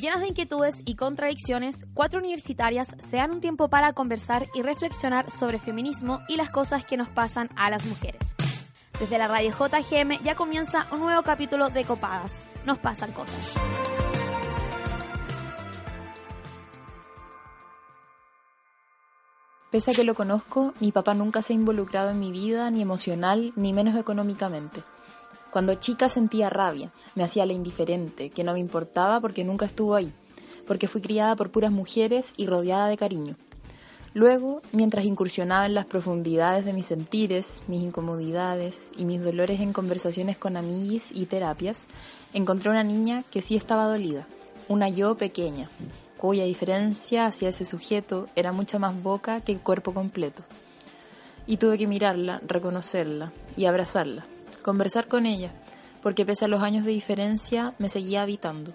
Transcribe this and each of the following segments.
Llenas de inquietudes y contradicciones, cuatro universitarias se dan un tiempo para conversar y reflexionar sobre feminismo y las cosas que nos pasan a las mujeres. Desde la radio JGM ya comienza un nuevo capítulo de Copadas. Nos pasan cosas. Pese a que lo conozco, mi papá nunca se ha involucrado en mi vida, ni emocional, ni menos económicamente. Cuando chica sentía rabia, me hacía la indiferente, que no me importaba porque nunca estuvo ahí, porque fui criada por puras mujeres y rodeada de cariño. Luego, mientras incursionaba en las profundidades de mis sentires, mis incomodidades y mis dolores en conversaciones con amiguis y terapias, encontré una niña que sí estaba dolida, una yo pequeña, cuya diferencia hacia ese sujeto era mucha más boca que cuerpo completo. Y tuve que mirarla, reconocerla y abrazarla conversar con ella, porque pese a los años de diferencia me seguía habitando.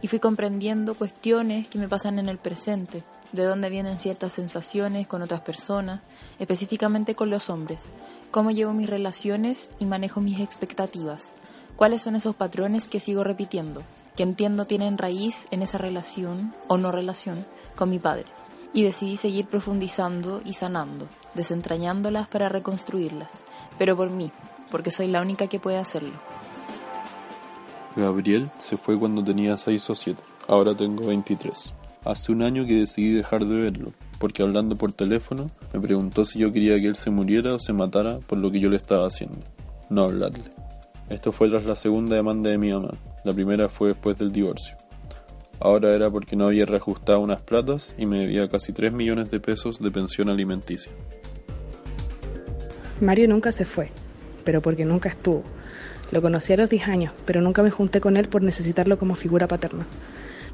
Y fui comprendiendo cuestiones que me pasan en el presente, de dónde vienen ciertas sensaciones con otras personas, específicamente con los hombres, cómo llevo mis relaciones y manejo mis expectativas, cuáles son esos patrones que sigo repitiendo, que entiendo tienen raíz en esa relación o no relación con mi padre. Y decidí seguir profundizando y sanando, desentrañándolas para reconstruirlas, pero por mí, porque soy la única que puede hacerlo. Gabriel se fue cuando tenía 6 o 7, ahora tengo 23. Hace un año que decidí dejar de verlo, porque hablando por teléfono me preguntó si yo quería que él se muriera o se matara por lo que yo le estaba haciendo. No hablarle. Esto fue tras la segunda demanda de mi mamá, la primera fue después del divorcio. Ahora era porque no había reajustado unas platas y me debía casi 3 millones de pesos de pensión alimenticia. Mario nunca se fue, pero porque nunca estuvo. Lo conocí a los 10 años, pero nunca me junté con él por necesitarlo como figura paterna.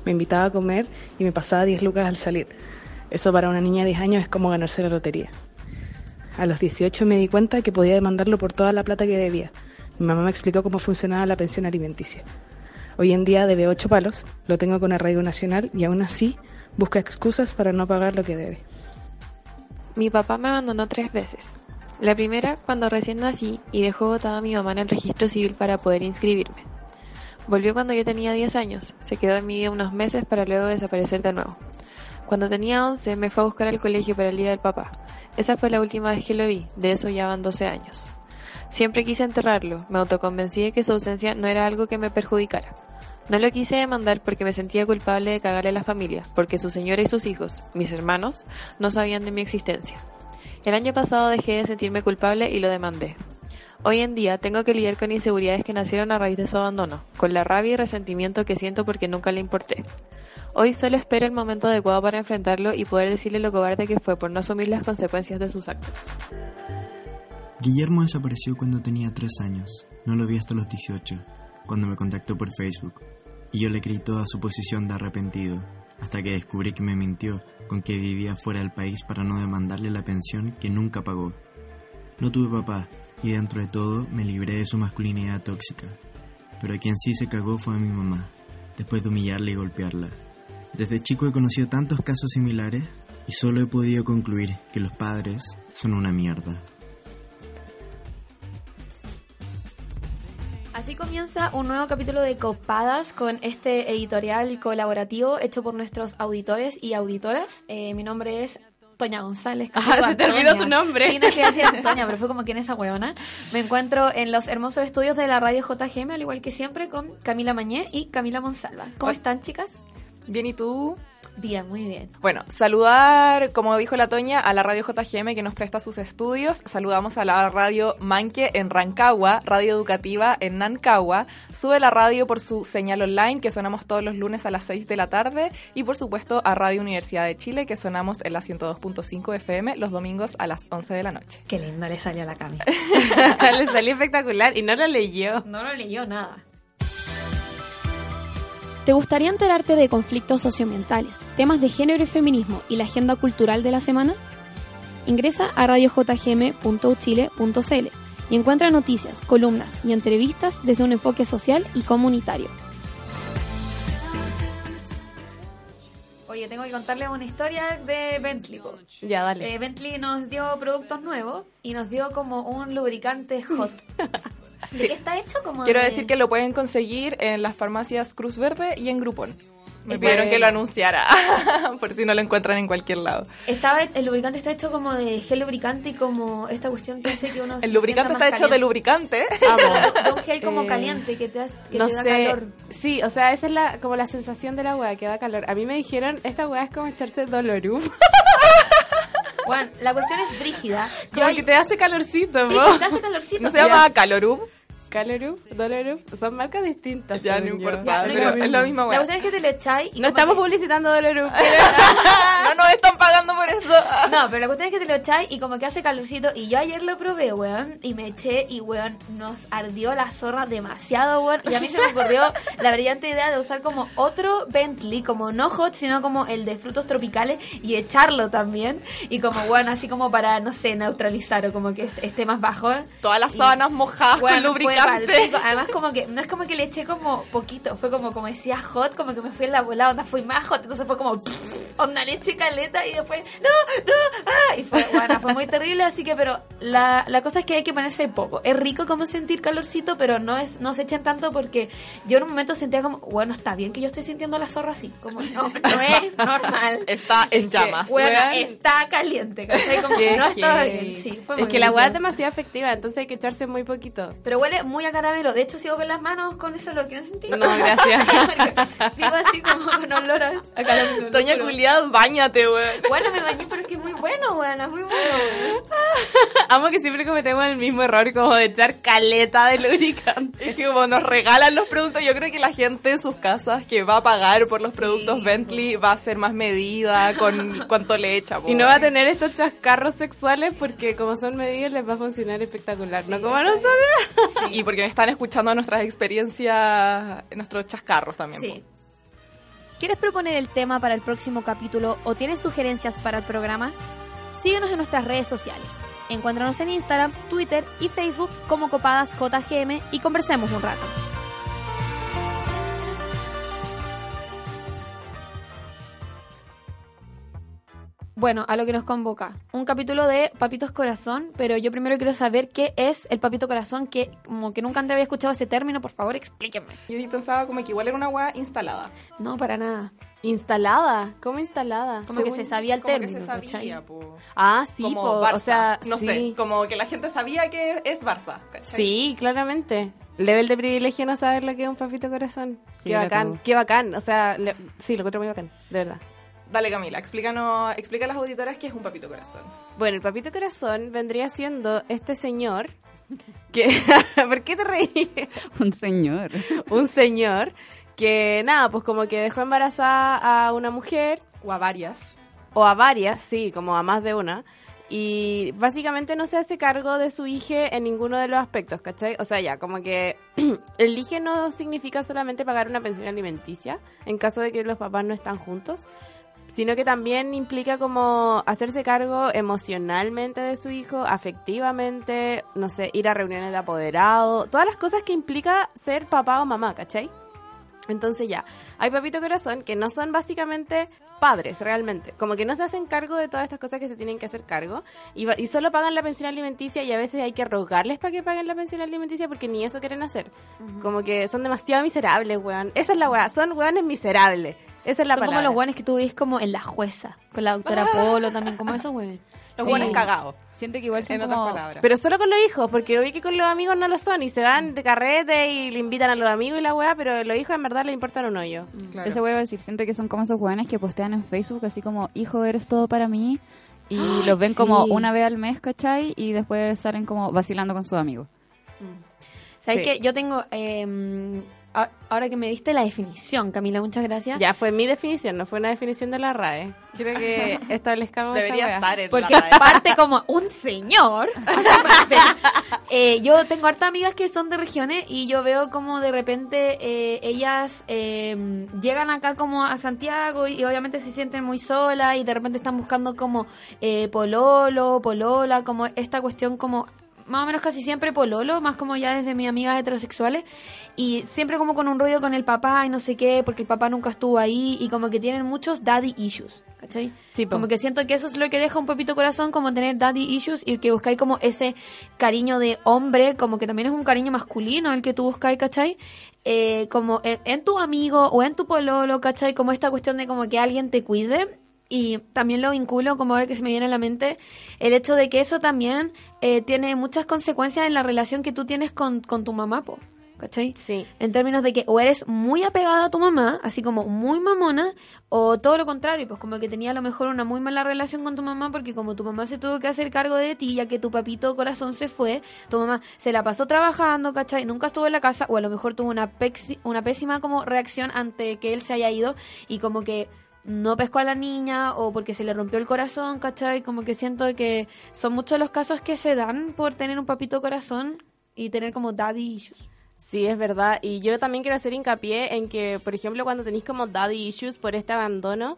Me invitaba a comer y me pasaba 10 lucas al salir. Eso para una niña de 10 años es como ganarse la lotería. A los 18 me di cuenta que podía demandarlo por toda la plata que debía. Mi mamá me explicó cómo funcionaba la pensión alimenticia. Hoy en día debe 8 palos, lo tengo con arraigo nacional y aún así busca excusas para no pagar lo que debe. Mi papá me abandonó tres veces. La primera cuando recién nací y dejó botada a mi mamá en el registro civil para poder inscribirme. Volvió cuando yo tenía 10 años, se quedó en mi vida unos meses para luego desaparecer de nuevo. Cuando tenía 11 me fue a buscar al colegio para el día del papá. Esa fue la última vez que lo vi, de eso ya van 12 años. Siempre quise enterrarlo, me autoconvencí de que su ausencia no era algo que me perjudicara. No lo quise demandar porque me sentía culpable de cagarle a la familia, porque su señora y sus hijos, mis hermanos, no sabían de mi existencia. El año pasado dejé de sentirme culpable y lo demandé. Hoy en día tengo que lidiar con inseguridades que nacieron a raíz de su abandono, con la rabia y resentimiento que siento porque nunca le importé. Hoy solo espero el momento adecuado para enfrentarlo y poder decirle lo cobarde que fue por no asumir las consecuencias de sus actos. Guillermo desapareció cuando tenía 3 años. No lo vi hasta los 18, cuando me contactó por Facebook. Y yo le creí toda su posición de arrepentido, hasta que descubrí que me mintió con que vivía fuera del país para no demandarle la pensión que nunca pagó. No tuve papá y dentro de todo me libré de su masculinidad tóxica, pero a quien sí se cagó fue a mi mamá, después de humillarla y golpearla. Desde chico he conocido tantos casos similares y solo he podido concluir que los padres son una mierda. Así comienza un nuevo capítulo de Copadas con este editorial colaborativo hecho por nuestros auditores y auditoras. Eh, mi nombre es Toña González. Ah, se te olvidó tu nombre. Sí, no quería decir Antonia, pero fue como quien esa huevona. Me encuentro en los hermosos estudios de la radio JGM, al igual que siempre, con Camila Mañé y Camila Monsalva. ¿Cómo están, chicas? Bien, ¿y tú? Bien, muy bien. Bueno, saludar, como dijo la Toña, a la radio JGM que nos presta sus estudios. Saludamos a la radio Manque en Rancagua, radio educativa en Nancagua. Sube la radio por su señal online que sonamos todos los lunes a las 6 de la tarde. Y por supuesto a Radio Universidad de Chile que sonamos en la 102.5 FM los domingos a las 11 de la noche. Qué lindo le salió la Cami. le salió espectacular y no lo leyó. No lo leyó nada. ¿Te gustaría enterarte de conflictos socioambientales, temas de género y feminismo y la agenda cultural de la semana? Ingresa a radiojgm.uchile.cl y encuentra noticias, columnas y entrevistas desde un enfoque social y comunitario. Oye, tengo que contarles una historia de Bentley. po. Ya, dale. Eh, Bentley nos dio productos nuevos y nos dio como un lubricante hot. ¿De qué está hecho? Como Quiero de- decir que lo pueden conseguir en las farmacias Cruz Verde y en Groupon. Me Está- pidieron que lo anunciara, por si no lo encuentran en cualquier lado. Estaba, el lubricante está hecho como de gel lubricante y como esta cuestión que hace que uno se El lubricante está hecho de caliente. lubricante. De, de un gel como Eh, caliente que te, da- que no te da sé. calor. Sí, o sea, esa es la, como la sensación de la weá, que da calor. A mí me dijeron, esta weá es como echarse Dolorum. Bueno, la cuestión es brígida. Yo Como hay- que te hace calorcito, Sí, ¿no? te hace calorcito. ¿No se llama Calorub? Calorup, Dolorup, son marcas distintas. Ya, no importa, pero es la misma La cuestión es que te lo echáis y No estamos que- publicitando Dolorup. no nos están pagando por eso. No, pero la cuestión es que te lo echáis y como que hace calorcito. Y yo ayer lo probé, weón, y me eché y, weón, nos ardió la zorra demasiado, weón. Y a mí se me ocurrió la brillante idea de usar como otro Bentley, como no hot, sino como el de frutos tropicales y echarlo también. Y como, weón, así como para, no sé, neutralizar o como que est- esté más bajo. Todas las sábanas mojadas Weón, con lubricante. Palpico. Además, como que, no es como que le eché como poquito, fue como, como decía hot, como que me fui en la bola, onda fui más hot, entonces fue como, pff, onda le eché caleta y después, no, no, ah, y fue, bueno, fue muy terrible, así que, pero la, la cosa es que hay que ponerse poco. Es rico como sentir calorcito, pero no es, no se echen tanto porque yo en un momento sentía como, bueno, está bien que yo estoy sintiendo la zorra así, como, no, no es normal. Está en llamas. Bueno, weón. está caliente, ¿cachai? Como no heavy. bien, sí, fue Es muy que la weá es demasiado efectiva, entonces hay que echarse muy poquito. Pero huele muy a caramelo. De hecho, sigo con las manos con ese olor. ¿Quieren sentir? No, gracias. sigo así como con olor a, a caramelo. Doña Pero- Julián, bañate, weón. Bueno, me bañé, pero es que es muy bueno, bueno, es muy bueno. Amo que siempre cometemos el mismo error como de echar caleta de lubricante. Es que como nos regalan los productos, yo creo que la gente en sus casas que va a pagar por los productos Sí, Bentley va a ser más medida con cuánto le echa. po, Y no va a tener estos chascarros sexuales porque como son medidos les va a funcionar espectacular. no como a nosotros. Y porque están escuchando nuestras experiencias, nuestros chascarros también. Sí. po. ¿Quieres proponer el tema para el próximo capítulo o tienes sugerencias para el programa? Síguenos en nuestras redes sociales. Encuéntranos en Instagram, Twitter y Facebook como Copadas JGM y conversemos un rato. Bueno, a lo que nos convoca. Un capítulo de Papitos Corazón, pero yo primero quiero saber qué es el Papito Corazón, que como que nunca antes había escuchado ese término, por favor explíquenme. Yo pensaba como que igual era una weá instalada. No, para nada. Instalada. ¿Cómo instalada? Como que se sabía el como término, que se sabía. Ah, sí, como po, Barça. o sea, no sí. sé, como que la gente sabía que es Barça. ¿cachai? Sí, claramente. Level de privilegio no saber lo que es un papito corazón. Sí, qué bacán, qué bacán. O sea, le- sí, lo encuentro muy bacán, de verdad. Dale Camila, explícanos, explica a las auditoras qué es un papito corazón. Bueno, el papito corazón vendría siendo este señor que... ¿Por qué te reí? Un señor. un señor que, nada, pues como que dejó embarazada a una mujer O a varias. o a varias, sí, como a más de una. Y básicamente no se hace cargo de su hija en ninguno de los aspectos, ¿cachai? O sea, ya, como que el hija no significa solamente pagar una pensión alimenticia en caso de que los papás no están juntos, sino que también implica como hacerse cargo emocionalmente de su hijo, afectivamente, no sé, ir a reuniones de apoderado, todas las cosas que implica ser papá o mamá, ¿cachai? Entonces ya, hay papito corazón que no son básicamente padres realmente, como que no se hacen cargo de todas estas cosas que se tienen que hacer cargo y, solo pagan la pensión alimenticia y a veces hay que rogarles para que paguen la pensión alimenticia porque ni eso quieren hacer. Como que son demasiado miserables, weón. Esa es la weá, son weones miserables. Esa es la Son como los guanes que tú ves como en La Jueza, con la doctora Polo también, como esos güeyes. Los Sí. buenos cagados. Siento que igual son En otras como... palabras. Pero solo con los hijos, porque hoy que con los amigos no lo son y se van de carrete y le invitan a los amigos y la weá, pero los hijos en verdad le importan un hoyo. Claro. Ese a decir, siento que son como esos jóvenes que postean en Facebook así como, hijo, eres todo para mí. Y los ven como una vez al mes, ¿cachai? Y después salen como vacilando con sus amigos. ¿Sabes Sí. qué? Yo tengo, eh, a- ahora que me diste la definición, Camila, muchas gracias. Ya fue mi definición, no fue una definición de la RAE. Quiero que establezcamos esta Debería estar en Porque la RAE. parte como un señor. Eh, yo tengo hartas amigas que son de regiones y yo veo como de repente eh, ellas eh, llegan acá como a Santiago y, obviamente se sienten muy solas y de repente están buscando como eh, pololo, polola, como esta cuestión como más o menos casi siempre pololo, más como ya desde mis amigas heterosexuales, y siempre como con un rollo con el papá y no sé qué, porque el papá nunca estuvo ahí, y como que tienen muchos daddy issues, ¿cachai? Sí, como que siento que eso es lo que deja un papito corazón, como tener daddy issues, y que buscáis como ese cariño de hombre, como que también es un cariño masculino el que tú buscáis, ¿cachai? Eh, como en, en tu amigo o en tu pololo, ¿cachai? Como esta cuestión de como que alguien te cuide. Y también lo vinculo, como ahora que se me viene a la mente, el hecho de que eso también eh, tiene muchas consecuencias en la relación que tú tienes con, con tu mamá, po, ¿cachai? Sí. En términos de que o eres muy apegada a tu mamá, así como muy mamona, o todo lo contrario, pues como que tenía a lo mejor una muy mala relación con tu mamá porque como tu mamá se tuvo que hacer cargo de ti, ya que tu papito corazón se fue, tu mamá se la pasó trabajando, ¿cachai? Nunca estuvo en la casa, o a lo mejor tuvo una, una pésima como reacción ante que él se haya ido y como que no pescó a la niña o porque se le rompió el corazón, ¿cachai? Como que siento que son muchos los casos que se dan por tener un papito corazón y tener como daddy issues. Sí, es verdad. Y yo también quiero hacer hincapié en que, por ejemplo, cuando tenéis como daddy issues por este abandono,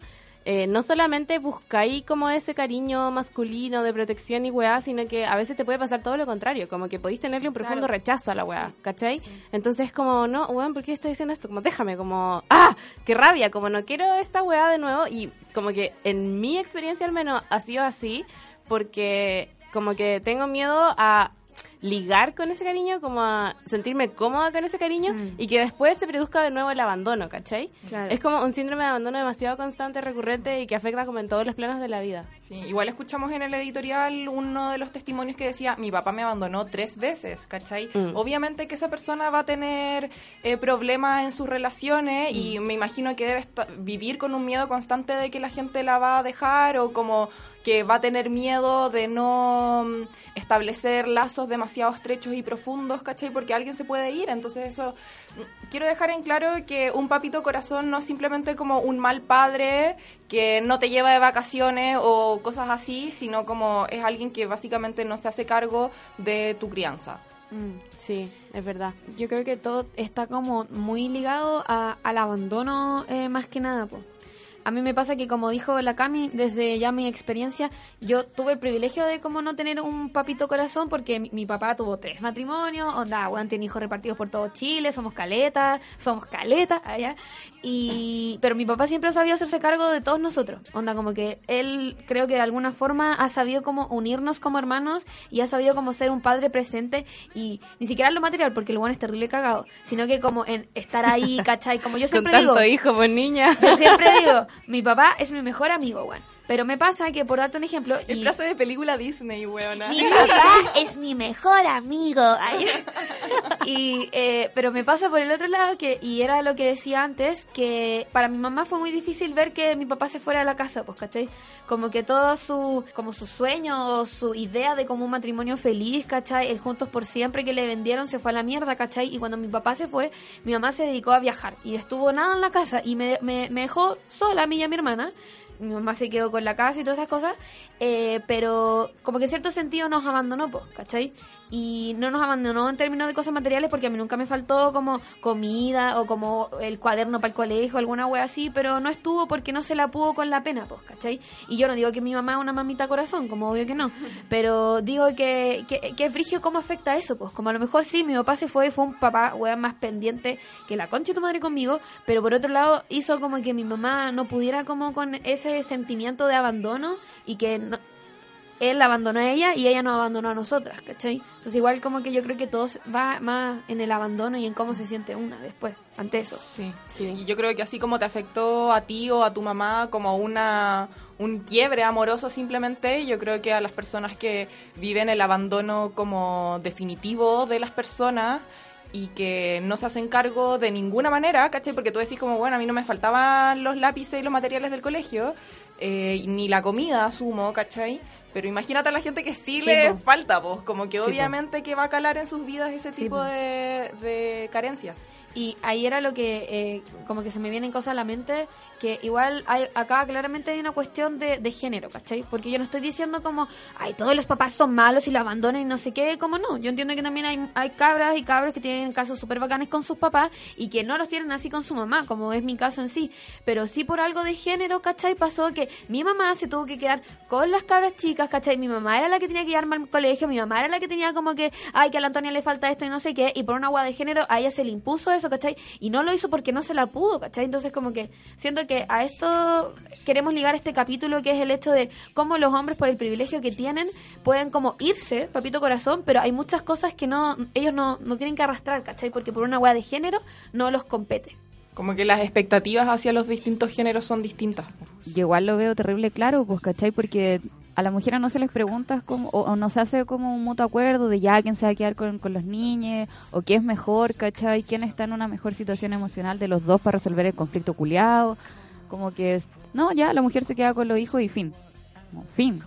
eh, no solamente buscáis como ese cariño masculino de protección y weá, sino que a veces te puede pasar todo lo contrario, como que podéis tenerle un profundo rechazo a la weá, ¿cachai? Entonces como, no, weón, ¿por qué estás diciendo esto? Como, déjame, como, ¡ah! ¡Qué rabia! Como, no quiero esta weá de nuevo. Y como que en mi experiencia al menos ha sido así, porque como que tengo miedo a ligar con ese cariño, como a sentirme cómoda con ese cariño y que después se produzca de nuevo el abandono, ¿cachai? Claro. Es como un síndrome de abandono demasiado constante, recurrente y que afecta como en todos los planos de la vida. Sí, igual escuchamos en el editorial uno de los testimonios que decía, mi papá me abandonó tres veces, ¿cachai? Mm. Obviamente que esa persona va a tener eh, problemas en sus relaciones Mm. y me imagino que debe vivir con un miedo constante de que la gente la va a dejar o como que va a tener miedo de no mm, establecer lazos demasiado estrechos y profundos, ¿cachai? Porque alguien se puede ir, entonces eso... mm, Quiero dejar en claro que un papito corazón no es simplemente como un mal padre que no te lleva de vacaciones o cosas así, sino como es alguien que básicamente no se hace cargo de tu crianza. Mm, sí, es verdad. Yo creo que todo está como muy ligado a- al abandono eh, más que nada, po. A mí me pasa que, como dijo la Cami, desde ya mi experiencia, yo tuve el privilegio de como no tener un papito corazón porque mi, papá tuvo tres matrimonios, onda, weón, tiene hijos repartidos por todo Chile, somos caletas, somos caletas allá. Y, pero mi papá siempre ha sabido hacerse cargo de todos nosotros. Onda, como que él creo que de alguna forma ha sabido como unirnos como hermanos y ha sabido como ser un padre presente y ni siquiera en lo material, porque el weón es terrible cagado, sino que como en estar ahí, ¿cachai? Como yo Con siempre tanto digo, hijo, pues niña. yo siempre digo, mi papá es mi mejor amigo, weón. Pero me pasa que, por darte un ejemplo, Es y- frase de película Disney, weona. mi papá es mi mejor amigo. Ay. Y, eh, pero me pasa por el otro lado que, y era lo que decía antes, que para mi mamá fue muy difícil ver que mi papá se fuera a la casa, pues, ¿cachai? Como que todo su, como su sueño o su idea de como un matrimonio feliz, ¿cachai? El juntos por siempre que le vendieron se fue a la mierda, ¿cachai? Y cuando mi papá se fue, mi mamá se dedicó a viajar y estuvo nada en la casa y me, me, me dejó sola a mí y a mi hermana mi mamá se quedó con la casa y todas esas cosas, eh, pero como que en cierto sentido nos abandonó, pues, ¿cachai? Y no nos abandonó en términos de cosas materiales porque a mí nunca me faltó como comida o como el cuaderno para el colegio, alguna wea así, pero no estuvo porque no se la pudo con la pena, pues, ¿cachai? Y yo no digo que mi mamá es una mamita corazón, como obvio que no, pero digo que, que, que es frigio cómo afecta eso, pues, como a lo mejor sí, mi papá se fue y fue un papá, wea, más pendiente que la concha de tu madre conmigo, pero por otro lado hizo como que mi mamá no pudiera como con ese sentimiento de abandono y que no- él abandonó a ella y ella nos abandonó a nosotras, ¿cachai? Entonces igual como que yo creo que todo va más en el abandono y en cómo se siente una después, ante eso. Sí, sí. Y yo creo que así como te afectó a ti o a tu mamá como una un quiebre amoroso simplemente, yo creo que a las personas que viven el abandono como definitivo de las personas y que no se hacen cargo de ninguna manera, ¿cachai? Porque tú decís como, bueno, a mí no me faltaban los lápices y los materiales del colegio, eh, ni la comida, asumo, ¿cachai? Pero imagínate a la gente que sí, Sí, le po. falta, pues, como que Sí, po. obviamente que va a calar en sus vidas ese Sí, tipo po. de, de carencias. Y ahí era lo que, eh, como que se me vienen cosas a la mente, que igual hay, acá claramente hay una cuestión de, de género, ¿cachai? Porque yo no estoy diciendo como, ay, todos los papás son malos y lo abandonan y no sé qué, como no. Yo entiendo que también hay, hay cabras y cabros que tienen casos súper bacanes con sus papás y que no los tienen así con su mamá, como es mi caso en sí. Pero sí por algo de género, ¿cachai? Pasó que que mi mamá se tuvo que quedar con las cabras chicas, ¿cachai? Mi mamá era la que tenía que llevarme al colegio, mi mamá era la que tenía como que, ay, que a la Antonia le falta esto y no sé qué, y por una agua de género a ella se le impuso eso, ¿cachai? Y no lo hizo porque no se la pudo, ¿cachai? Entonces como que siento que a esto queremos ligar este capítulo que es el hecho de cómo los hombres por el privilegio que tienen pueden como irse, papito corazón, pero hay muchas cosas que no ellos no, no tienen que arrastrar, ¿cachai? Porque por una agua de género no los compete. Como que las expectativas hacia los distintos géneros son distintas. Yo igual lo veo terrible claro, pues, ¿cachai? Porque a las mujeres no se les pregunta como, o, no se hace como un mutuo acuerdo de ya quién se va a quedar con, con los niños, o qué es mejor, ¿cachai? ¿Quién está en una mejor situación emocional de los dos para resolver el conflicto culiado? Como que, es, no, ya, la mujer se queda con los hijos y fin. Fin.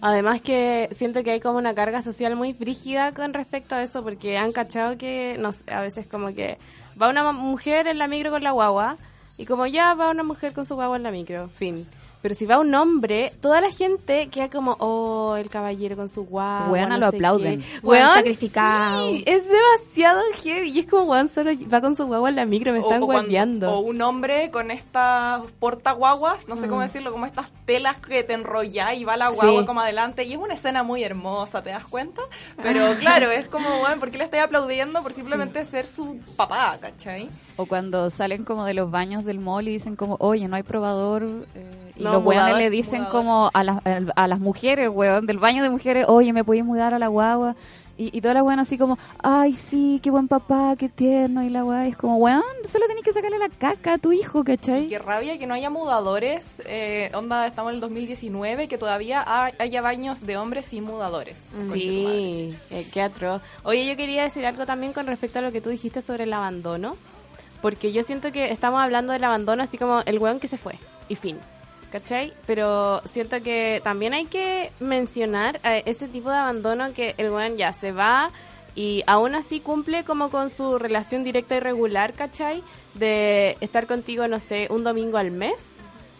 Además que siento que hay como una carga social muy frígida con respecto a eso, porque han cachado que, no sé, a veces como que va una mujer en la micro con la guagua, y como ya va una mujer con su guagua en la micro, fin. Pero si va un hombre, toda la gente queda como, oh, el caballero con su guagua. Weona, no lo aplauden. Weón Weón, sacrificado. sí, es demasiado heavy. Y es como, weón, solo va con su guagua en la micro, me O- están guapeando. o un hombre con estas portaguaguas, no sé Mm. cómo decirlo, como estas telas que te enrolla y va la guagua Sí. como adelante. Y es una escena muy hermosa, ¿te das cuenta? Pero claro, es como, bueno, ¿por qué le estoy aplaudiendo? Por simplemente ser su papá, ¿cachai? O cuando salen como de los baños del mall y dicen como, oye, no hay probador. eh, y los weones le dicen mudador. como a, las a las mujeres, weón, del baño de mujeres, oye, ¿me podéis mudar a la guagua? Y, y todas las weón así como, ay, sí, qué buen papá, qué tierno. Y la weá es como, weón, solo tenés que sacarle la caca a tu hijo, ¿cachai? Qué rabia que no haya mudadores. eh, onda, estamos en el 2019, que todavía ha- haya baños de hombres sin mudadores. Conchetumadre. Sí, eh, qué atroz. Oye, yo quería decir algo también con respecto a lo que tú dijiste sobre el abandono. Porque yo siento que estamos hablando del abandono así como el weón que se fue. Y fin. ¿Cachai? Pero siento que también hay que mencionar eh, ese tipo de abandono que el weón ya se va y aún así cumple como con su relación directa y regular, ¿cachai? De estar contigo, no sé, un domingo al mes.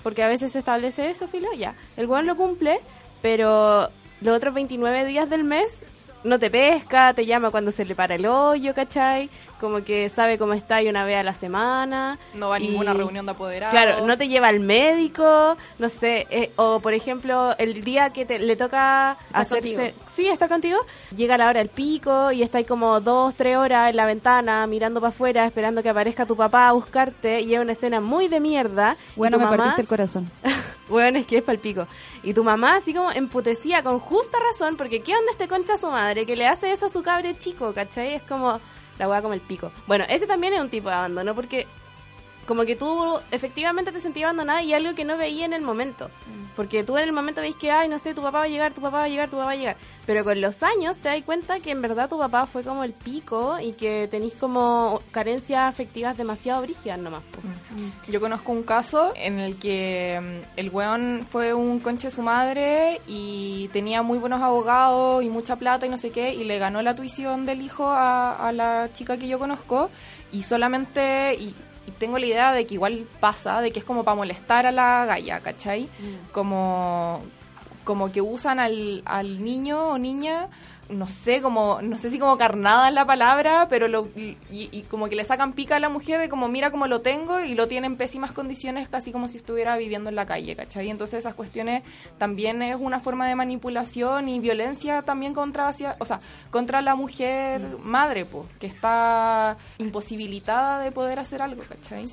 Porque a veces se establece eso, filo, ya. El weón lo cumple, pero los otros 29 días del mes no te pesca, te llama cuando se le para el hoyo, ¿cachai? Como que sabe cómo está y una vez a la semana. No va a Y- ninguna reunión de apoderados. Claro, no te lleva al médico, no sé, eh, o por ejemplo, el día que te, le toca hacerse... contigo. Sí, estar contigo, llega la hora del pico y está ahí como dos, tres horas en la ventana mirando para afuera esperando que aparezca tu papá a buscarte y es una escena muy de mierda. Bueno, me mamá- partiste el corazón. bueno, es que es palpico. Y tu mamá así como emputecía con justa razón, porque ¿qué onda este concha a su madre que le hace eso a su cabre chico, cachai? Es como la weá como el pico. Bueno, ese también es un tipo de abandono, porque como que tú efectivamente te sentías abandonada y algo que no veía en el momento. Porque tú en el momento veis que, ay, no sé, tu papá va a llegar, tu papá va a llegar, tu papá va a llegar. Pero con los años te das cuenta que en verdad tu papá fue como el pico y que tenéis como carencias afectivas demasiado brígidas nomás. po. Yo conozco un caso en el que mm, el weón fue un conche de su madre y tenía muy buenos abogados y mucha plata y no sé qué, y le ganó la tuición del hijo a, a la chica que yo conozco y solamente... Y, y tengo la idea de que igual pasa, de que es como para molestar a la galla, ¿cachai? Como, como que usan al, al niño o niña no sé, como, no sé si como carnada es la palabra, pero lo, y, y como que le sacan pica a la mujer de como mira cómo lo tengo y lo tiene en pésimas condiciones, casi como si estuviera viviendo en la calle, ¿cachai? Entonces esas cuestiones también es una forma de manipulación y violencia también contra, hacia, o sea, contra la mujer madre, pues, que está imposibilitada de poder hacer algo, ¿cachai?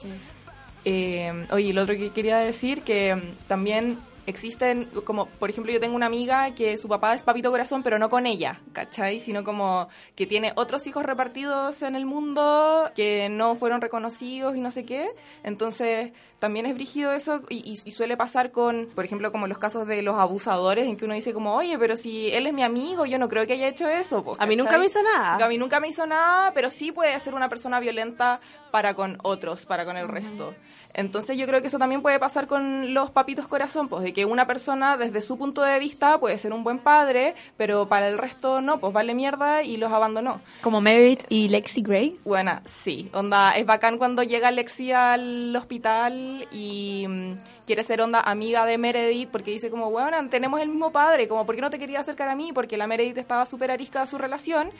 Eh, oye, lo otro que quería decir, que mm, también existen, como por ejemplo yo tengo una amiga que su papá es papito corazón, pero no con ella, ¿cachai? Sino como que tiene otros hijos repartidos en el mundo que no fueron reconocidos y no sé qué. Entonces también es brígido eso y, y- y suele pasar con, por ejemplo, como los casos de los abusadores en que uno dice como, oye, pero si él es mi amigo, yo no creo que haya hecho eso. po", A mí nunca me hizo nada. A mí nunca me hizo nada, pero sí puede ser una persona violenta para con otros, para con el resto. Entonces yo creo que eso también puede pasar con los papitos corazón, pues de que una persona desde su punto de vista puede ser un buen padre, pero para el resto no, pues vale mierda y los abandonó. Como Meredith y Lexi Gray. Buena, sí, onda, es bacán cuando llega Lexi al hospital y mm, quiere ser onda amiga de Meredith porque dice como, bueno, tenemos el mismo padre, como, ¿por qué no te quería acercar a mí? Porque la Meredith estaba súper arisca de su relación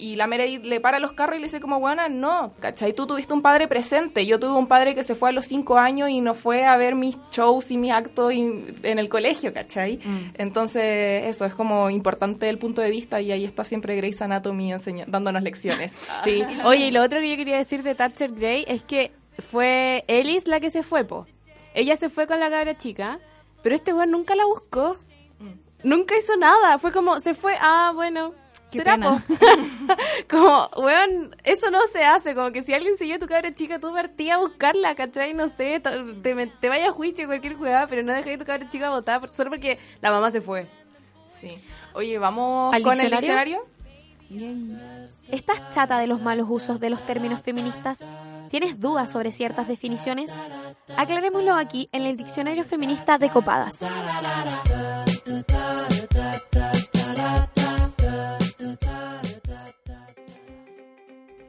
y la Meredith le para los carros y le dice como, buena, no, ¿cachai? Tú tuviste un padre presente. Yo tuve un padre que se fue a los cinco años y no fue a ver mis shows y mis actos y- en el colegio, ¿cachai? Mm. Entonces, eso es como importante el punto de vista y ahí está siempre Grey's Anatomy dándonos lecciones. Sí. Oye, y lo otro que yo quería decir de Thatcher Gray es que fue Ellis la que se fue, po. Ella se fue con la cabra chica, pero este weón nunca la buscó. Nunca hizo nada. Fue como, se fue, ah, bueno. Qué será, pena. como, weón, eso no se hace. Como que si alguien se lleva a tu cabra chica, tú partí a buscarla, ¿cachai? No sé, te, te vayas a juicio cualquier jugada, pero no dejes a tu cabra chica votar por- solo porque la mamá se fue. Sí. Oye, ¿vamos ¿Al con el diccionario? diccionario? ¿Estás chata de los malos usos de los términos feministas? ¿Tienes dudas sobre ciertas definiciones? Aclarémoslo aquí en el Diccionario Feminista de Copadas.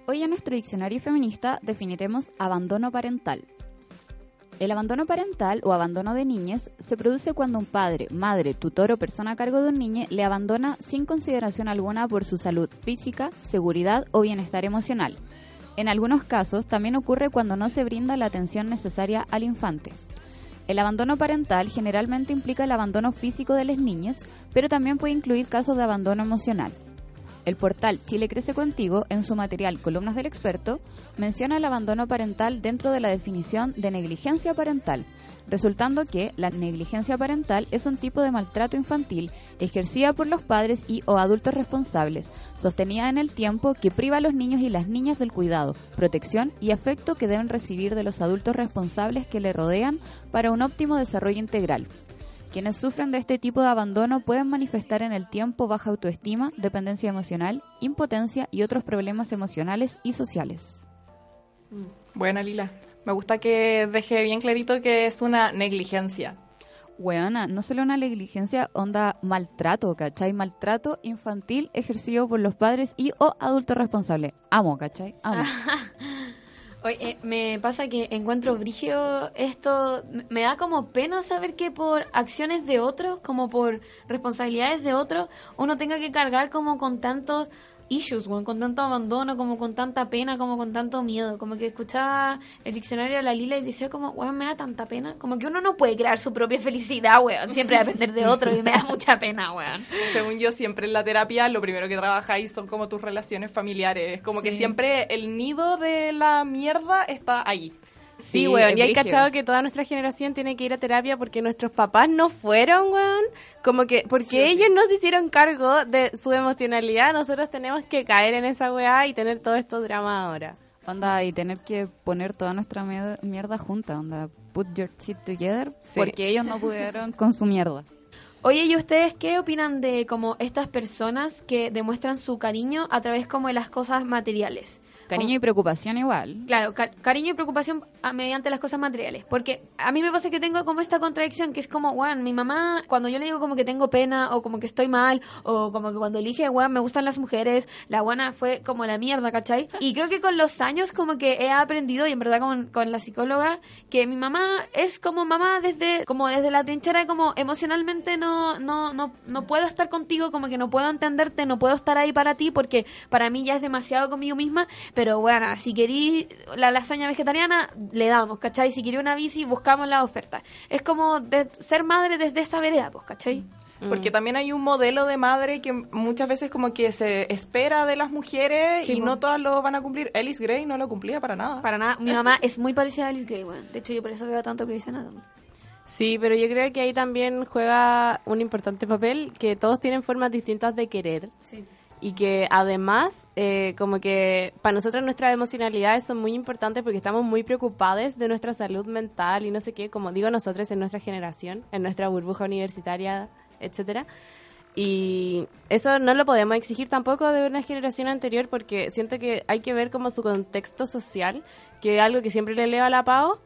Hoy en nuestro diccionario feminista definiremos abandono parental. El abandono parental o abandono de niñez se produce cuando un padre, madre, tutor o persona a cargo de un niño le abandona sin consideración alguna por su salud física, seguridad o bienestar emocional. En algunos casos también ocurre cuando no se brinda la atención necesaria al infante. El abandono parental generalmente implica el abandono físico de las niñas, pero también puede incluir casos de abandono emocional. El portal Chile Crece Contigo, en su material Columnas del Experto, menciona el abandono parental dentro de la definición de negligencia parental, resultando que la negligencia parental es un tipo de maltrato infantil ejercida por los padres y o adultos responsables, sostenida en el tiempo que priva a los niños y las niñas del cuidado, protección y afecto que deben recibir de los adultos responsables que le rodean para un óptimo desarrollo integral. Quienes sufren de este tipo de abandono pueden manifestar en el tiempo baja autoestima, dependencia emocional, impotencia y otros problemas emocionales y sociales. Buena, Lila. Me gusta que deje bien clarito que es una negligencia. Weona, no solo una negligencia, onda maltrato, ¿cachai? Maltrato infantil ejercido por los padres y o adultos responsables. Amo, ¿cachai? Amo. Oye, eh, me pasa que encuentro brígido esto, me da como pena saber que por acciones de otros, como por responsabilidades de otros, uno tenga que cargar como con tantos issues, weón, con tanto abandono, como con tanta pena, como con tanto miedo. Como que escuchaba el diccionario de la Lila y decía como, weón, me da tanta pena. Como que uno no puede crear su propia felicidad, weón, siempre depender de otro y me da mucha pena, weón. Según yo, siempre en la terapia lo primero que trabajáis son como tus relaciones familiares. Como que siempre el nido de la mierda está ahí. Sí, Sí, weón. Y hay cachado que toda nuestra generación tiene que ir a terapia porque nuestros papás no fueron, weón. Como que, porque ellos no se hicieron cargo de su emocionalidad, nosotros tenemos que caer en esa weá y tener todo estos dramas ahora. Onda, y tener que poner toda nuestra mier- mierda junta, onda, put your shit together, Sí. porque ellos no pudieron con su mierda. Oye, ¿y ustedes qué opinan de como estas personas que demuestran su cariño a través como de las cosas materiales? Cariño y preocupación igual. Claro, ca- cariño y preocupación a- mediante las cosas materiales. Porque a mí me pasa que tengo como esta contradicción que es como, weón, mi mamá, cuando yo le digo como que tengo pena o como que estoy mal o como que cuando elige, weón, me gustan las mujeres, la buena fue como la mierda, ¿cachai? Y creo que con los años como que he aprendido y en verdad con, con la psicóloga que mi mamá es como mamá desde como desde la trinchera como emocionalmente no no no no puedo estar contigo como que no puedo entenderte no puedo estar ahí para ti porque para mí ya es demasiado conmigo misma pero bueno si querí la lasaña vegetariana le damos ¿cachai? si querí una bici buscamos la oferta es como de- ser madre desde esa vereda pues ¿cachai? Porque también hay un modelo de madre que muchas veces como que se espera de las mujeres Sí, y no todas lo van a cumplir. Alice Gray no lo cumplía para nada. para nada mi mamá es muy parecida a Alice Gray weón. de hecho yo por eso veo tanto Grey's Anatomy Sí, pero yo creo que ahí también juega un importante papel que todos tienen formas distintas de querer. Y que además, eh, como que para nosotros nuestras emocionalidades son muy importantes porque estamos muy preocupados de nuestra salud mental y no sé qué, como digo nosotros en nuestra generación, en nuestra burbuja universitaria, etcétera. Y eso no lo podemos exigir tampoco de una generación anterior porque siento que hay que ver como su contexto social, que es algo que siempre le leo a la Pau,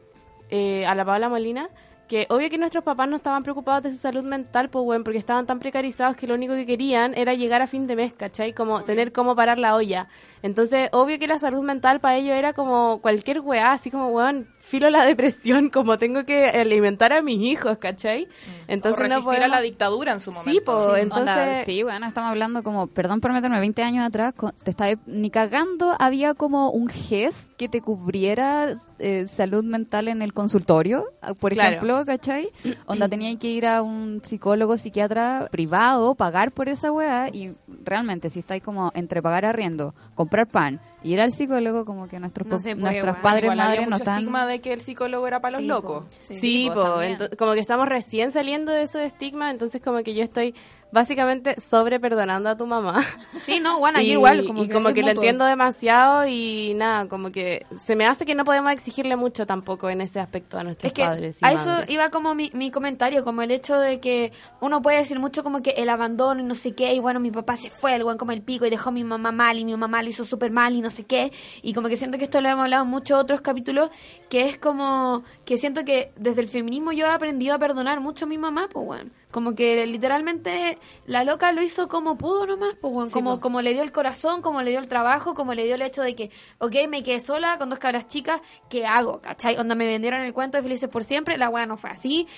eh, a la Paula Molina, que que obvio que nuestros papás no estaban preocupados de su salud mental, pues bueno, porque estaban tan precarizados que lo único que querían era llegar a fin de mes, ¿cachai? Como tener cómo parar la olla. Entonces, obvio que la salud mental para ellos era como cualquier weá, así como, weón, filo la depresión, como tengo que alimentar a mis hijos, ¿cachai? Entonces o no resistir a la dictadura en su momento. Sí, pues, entonces... Onda, sí, bueno, estamos hablando como, perdón por meterme 20 años atrás, te estaba ni cagando, había como un GES que te cubriera eh, salud mental en el consultorio, ah, por Claro. ejemplo, ¿cachai? Onda tenía que ir a un psicólogo, psiquiatra privado, pagar por esa weá y realmente si estáis como entre pagar arriendo, comprar pan ir al psicólogo, como que nuestros, No puede, nuestros padres, Igual había madres no están... estigma de que el psicólogo era para los Sí, locos. po. Sí, pues, po, como que estamos recién saliendo de esos estigmas, entonces como que yo estoy básicamente sobre perdonando a tu mamá. Sí, no, bueno, y, yo igual. Como y que, como que lo entiendo demasiado y nada, como que se me hace que no podemos exigirle mucho tampoco en ese aspecto a nuestros Es que padres. y a eso madres. iba como mi, mi comentario, como el hecho de que uno puede decir mucho como que el abandono y no sé qué, y bueno, mi papá se fue, el buen como el pico y dejó a mi mamá mal y mi mamá lo hizo súper mal y no sé qué, y como que siento que esto lo hemos hablado en muchos otros capítulos, que es como que siento que desde el feminismo yo he aprendido a perdonar mucho a mi mamá, pues bueno, como que literalmente la loca lo hizo como pudo nomás, pues bueno, Sí, como, como le dio el corazón, como le dio el trabajo, como le dio el hecho de que, ok, me quedé sola con dos cabras chicas, ¿qué hago? ¿Cachai? Onda me vendieron el cuento de Felices por Siempre, la weá no fue así.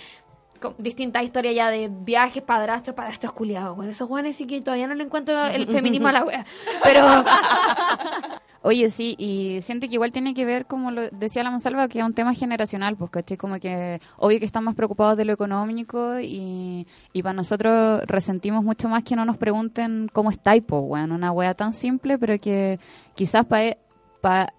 Distintas historias ya de viajes, padrastros, padrastros culiados. Bueno, esos weones sí que todavía no le encuentro el feminismo a la wea. Pero, Oye, sí, y siente que igual tiene que ver, como lo decía la Monsalva, que es un tema generacional, pues, ¿cachai? Como que, obvio que están más preocupados de lo económico y, y para nosotros resentimos mucho más que no nos pregunten cómo estáis, pues, weón, una wea tan simple, pero que quizás para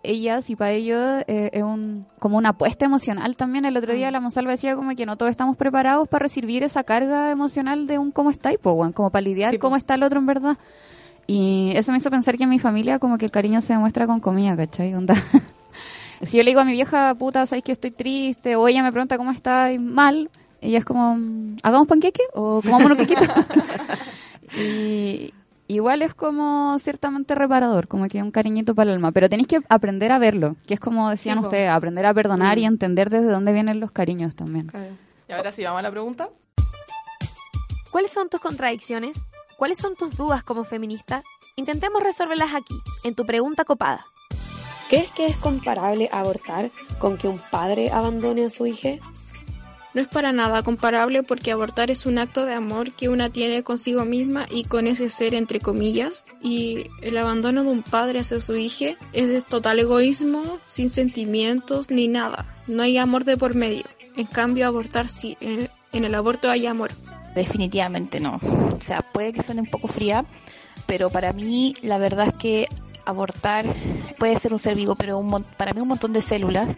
ellas y para ellos eh, es un, como una apuesta emocional también. El otro día la Monsalva decía como que no todos estamos preparados para recibir esa carga emocional de un cómo estáis, pues, weón, como para lidiar Sí, po. cómo está el otro en verdad. Y eso me hizo pensar que en mi familia como que el cariño se demuestra con comida, ¿cachai? Onda. si yo le digo a mi vieja, puta, ¿sabes que estoy triste? O ella me pregunta cómo está y mal, ella es como, mm, ¿hagamos panqueque? ¿O comamos unos quequitos? y igual es como ciertamente reparador, como que un cariñito para el alma. Pero tenéis que aprender a verlo, que es como decían Sí, ustedes, aprender a perdonar Mm. y entender desde dónde vienen los cariños también. Y ahora sí, vamos a la pregunta. ¿cuáles son tus contradicciones? ¿Cuáles son tus dudas como feminista? Intentemos resolverlas aquí, en tu pregunta copada. ¿Crees que es comparable abortar con que un padre abandone a su hija? No es para nada comparable porque abortar es un acto de amor que una tiene consigo misma y con ese ser entre comillas y el abandono de un padre hacia su hija es de total egoísmo, sin sentimientos ni nada. No hay amor de por medio. En cambio abortar sí, en, el aborto hay amor. Definitivamente no. O sea, puede que suene un poco fría, pero para mí la verdad es que abortar puede ser un ser vivo, pero para mí un montón de células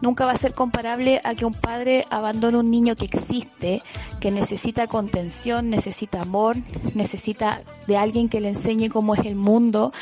nunca va a ser comparable a que un padre abandone un niño que existe, que necesita contención, necesita amor, necesita de alguien que le enseñe cómo es el mundo,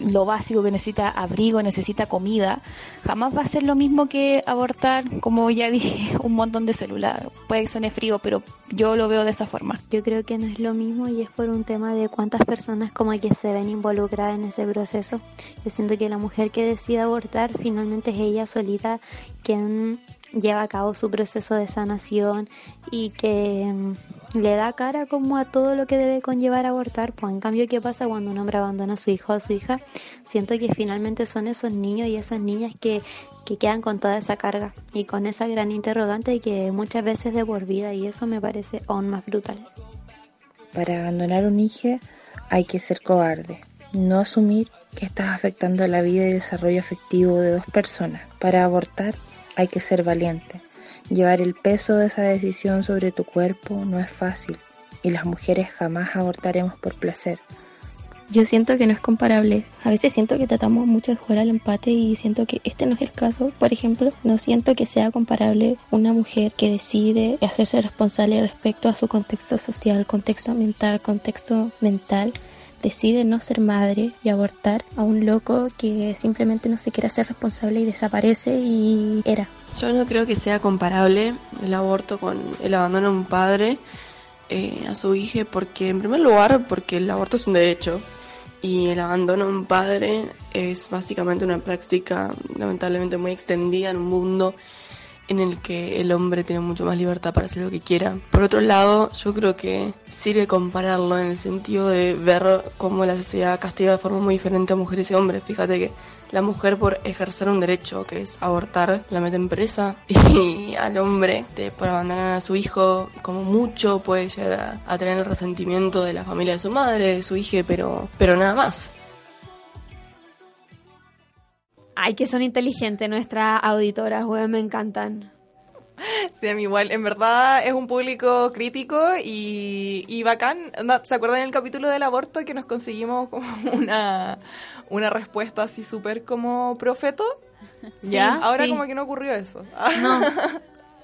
lo básico que necesita abrigo, necesita comida. Jamás va a ser lo mismo que abortar, como ya dije, un montón de células. Puede que suene frío, pero yo lo veo de esa forma. Yo creo que no es lo mismo y es por un tema de cuántas personas como que se ven involucradas en ese proceso. Yo siento que la mujer que decide abortar finalmente es ella solita quien lleva a cabo su proceso de sanación y que mm, le da cara como a todo lo que debe conllevar abortar. Pues en cambio, ¿qué pasa cuando un hombre abandona a su hijo o a su hija? Siento que finalmente son esos niños y esas niñas que, que quedan con toda esa carga y con esa gran interrogante que muchas veces de por vida y eso me parece aún más brutal. Para abandonar un hijo hay que ser cobarde, no asumir que estás afectando la vida y desarrollo afectivo de dos personas. Para abortar hay que ser valiente. Llevar el peso de esa decisión sobre tu cuerpo no es fácil y las mujeres jamás abortaremos por placer. Yo siento que no es comparable. A veces siento que tratamos mucho de jugar al empate y siento que este no es el caso. Por ejemplo, no siento que sea comparable una mujer que decide hacerse responsable respecto a su contexto social, contexto mental, contexto mental. Decide no ser madre y abortar a un loco que simplemente no se quiere hacer responsable y desaparece y era. Yo no creo que sea comparable el aborto con el abandono de un padre eh, a su hija, porque en primer lugar, porque el aborto es un derecho y el abandono de un padre es básicamente una práctica lamentablemente muy extendida en un mundo en el que el hombre tiene mucho más libertad para hacer lo que quiera. Por otro lado, yo creo que sirve compararlo en el sentido de ver cómo la sociedad castiga de forma muy diferente a mujeres y hombres. Fíjate que la mujer por ejercer un derecho que es abortar la mete en presa y al hombre por abandonar a su hijo como mucho puede llegar a, a tener el resentimiento de la familia de su madre, de su hija, pero, pero nada más. Ay, que son inteligentes nuestras auditoras, weón, me encantan. Sí, a mí igual. En verdad es un público crítico y, y bacán. ¿Se acuerdan del capítulo del aborto que nos conseguimos como una, una respuesta así súper como profeto? ¿Ya? Ahora Sí. como que no ocurrió eso. No.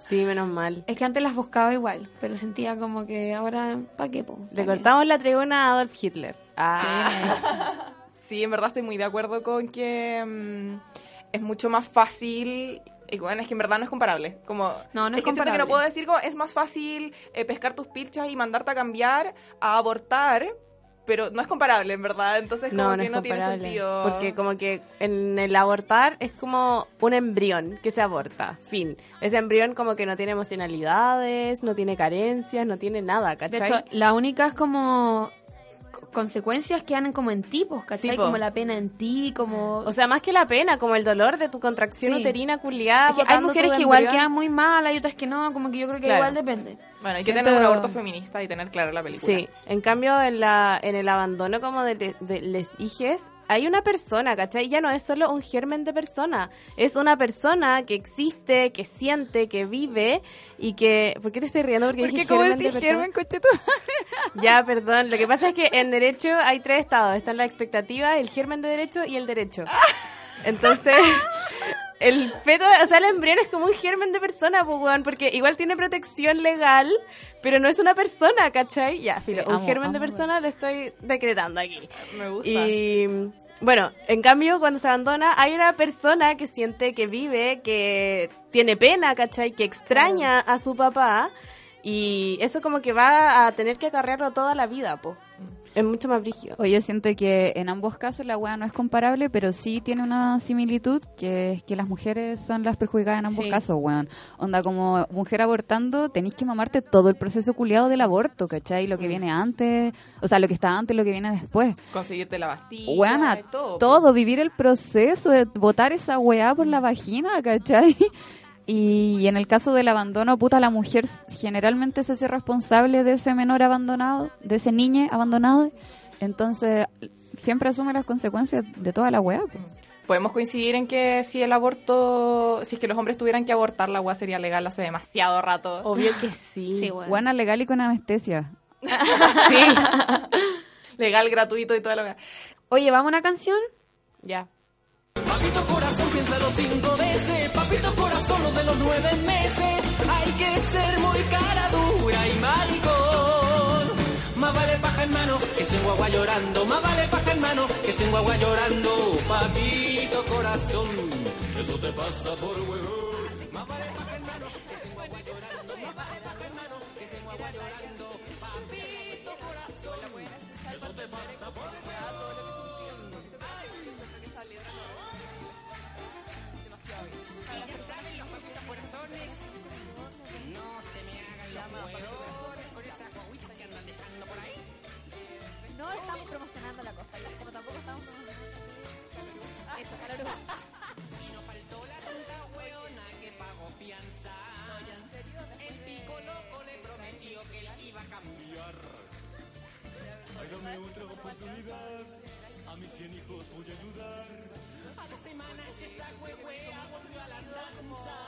Sí, menos mal. Es que antes las buscaba igual, pero sentía como que ahora, ¿pa' qué, po? Le cortamos la tribuna a Adolf Hitler. Ah. Sí, en verdad estoy muy de acuerdo con que mm, es mucho más fácil. Y bueno, es que en verdad no es comparable. Como, No, no es que siento que comparable. no puedo decir como es más fácil eh, pescar tus pilchas y mandarte a cambiar a abortar, pero no es comparable, en verdad. Entonces, como No, no que es no tiene comparable. sentido. Porque como que en el abortar es como un embrión que se aborta. Fin. Ese embrión como que no tiene emocionalidades, no tiene carencias, no tiene nada, De ¿cachai? hecho, la única es como co- consecuencias que dan como en tipos, ¿cachai? Sí, po. como la pena en ti, como... O sea, más que la pena, como el dolor de tu contracción Sí. uterina culiada. Es que hay mujeres que igual quedan muy mal, hay otras que no, como que yo creo que Claro. igual depende. Bueno, hay que tener un aborto feminista y tener claro la película. Sí, en cambio en la en el abandono como de, de, de les hijes hay una persona, ¿cachai? Ya no es solo un germen de persona, es una persona que existe, que siente, que vive y que... ¿Por qué te estoy riendo? Porque, Porque como decís germen, coche tú. Ya, perdón. Lo que pasa es que en derecho hay tres estados. Está la expectativa, el germen de derecho y el derecho. Entonces, el feto, o sea, el embrión es como un germen de persona, pues, porque igual tiene protección legal, pero no es una persona, ¿cachai? Ya, filo, Sí, un amo, germen de persona lo estoy decretando aquí. Me gusta. Y bueno, en cambio, cuando se abandona, hay una persona que siente, que vive, que tiene pena, ¿cachai? Que extraña a su papá. Y eso como que va a tener que acarrearlo toda la vida, po. Es mucho más brígido. Oye, siento que en ambos casos la weá no es comparable, pero sí tiene una similitud, que es que las mujeres son las perjudicadas en ambos Sí. casos, weón. Onda, como mujer abortando, tenéis que mamarte todo el proceso culiado del aborto, ¿cachai? Lo que viene antes, o sea, lo que está antes, lo que viene después. Conseguirte la pastilla Weana, todo. todo, vivir el proceso de botar esa weá por la vagina, ¿cachai? Y en el caso del abandono, puta, la mujer generalmente se hace responsable de ese menor abandonado, de ese niño abandonado. Entonces, siempre asume las consecuencias de toda la weá. po. Podemos coincidir en que si el aborto, si es que los hombres tuvieran que abortar, la agua sería legal hace demasiado rato. Obvio que sí. Sí, weón. Buena, legal y con anestesia. Legal, gratuito y toda la weá. Oye, ¿vamos a una canción? Ya. Corazón, piénsalo cinco veces. Papito corazón, lo de los nueve meses. Hay que ser muy cara dura y maricón. Más vale paja en mano que sin guagua llorando. Más vale paja en mano que sin guagua llorando. Papito corazón, eso te pasa por huevón. Más vale paja en mano que sin guagua llorando. Más vale paja en mano que sin guagua llorando. Papito corazón, eso te pasa por huevón. Otra oportunidad. A mis cien hijos voy a ayudar. A la semana que esa huehuea volvió a la danza.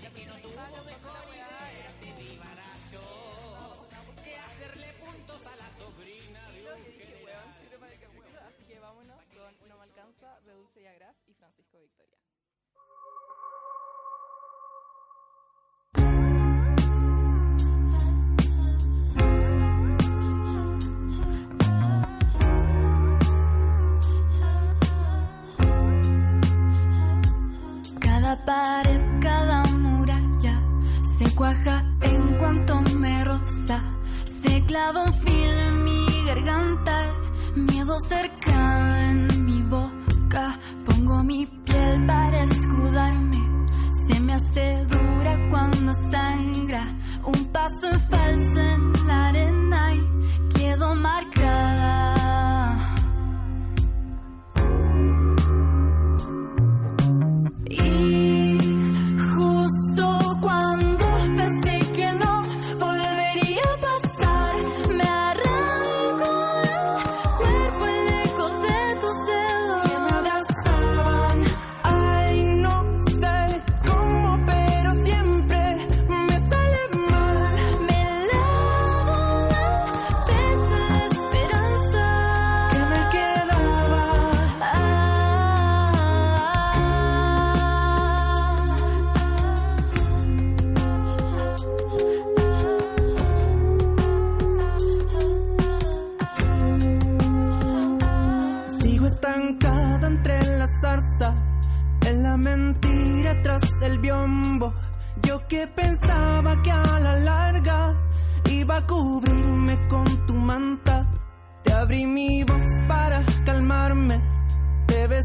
Ya que no tuvo mejor idea que mi barato. Que hacerle puntos a la sobrina pared, cada muralla se cuaja en cuanto me roza. Se clava un filo en mi garganta, miedo cerca en mi boca. Pongo mi piel para escudarme. Se me hace dura cuando sangra. Un paso en falso en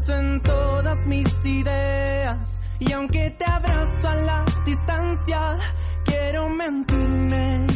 en todas mis ideas. Y aunque te abrazo a la distancia, quiero mentirme.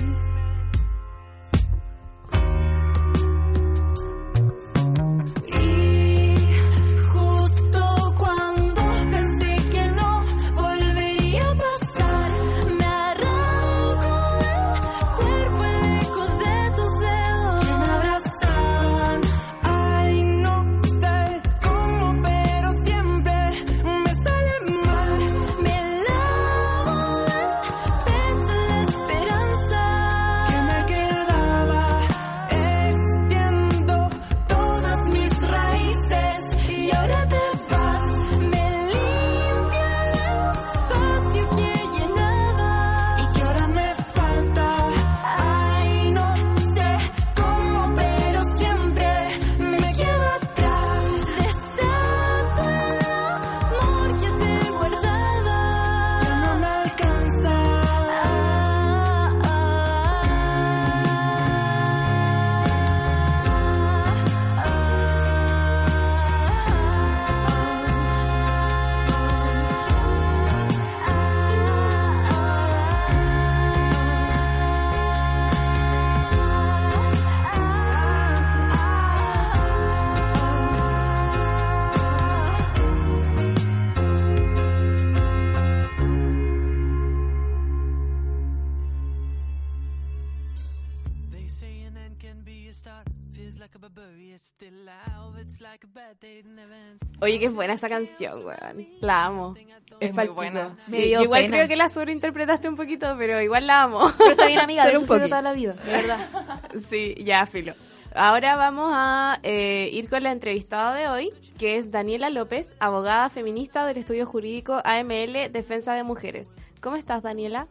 Oye, qué buena esa canción, weón. La amo. Es muy buena. Sí, Me dio yo igual pena. creo que la sobreinterpretaste un poquito, pero igual la amo. Pero está bien, amiga, de Solo eso un poquito. la vida, de verdad. Sí, ya, filo. Ahora vamos a eh, ir con la entrevistada de hoy, que es Daniela López, abogada feminista del estudio jurídico AML Defensa de Mujeres. ¿Cómo estás, Daniela?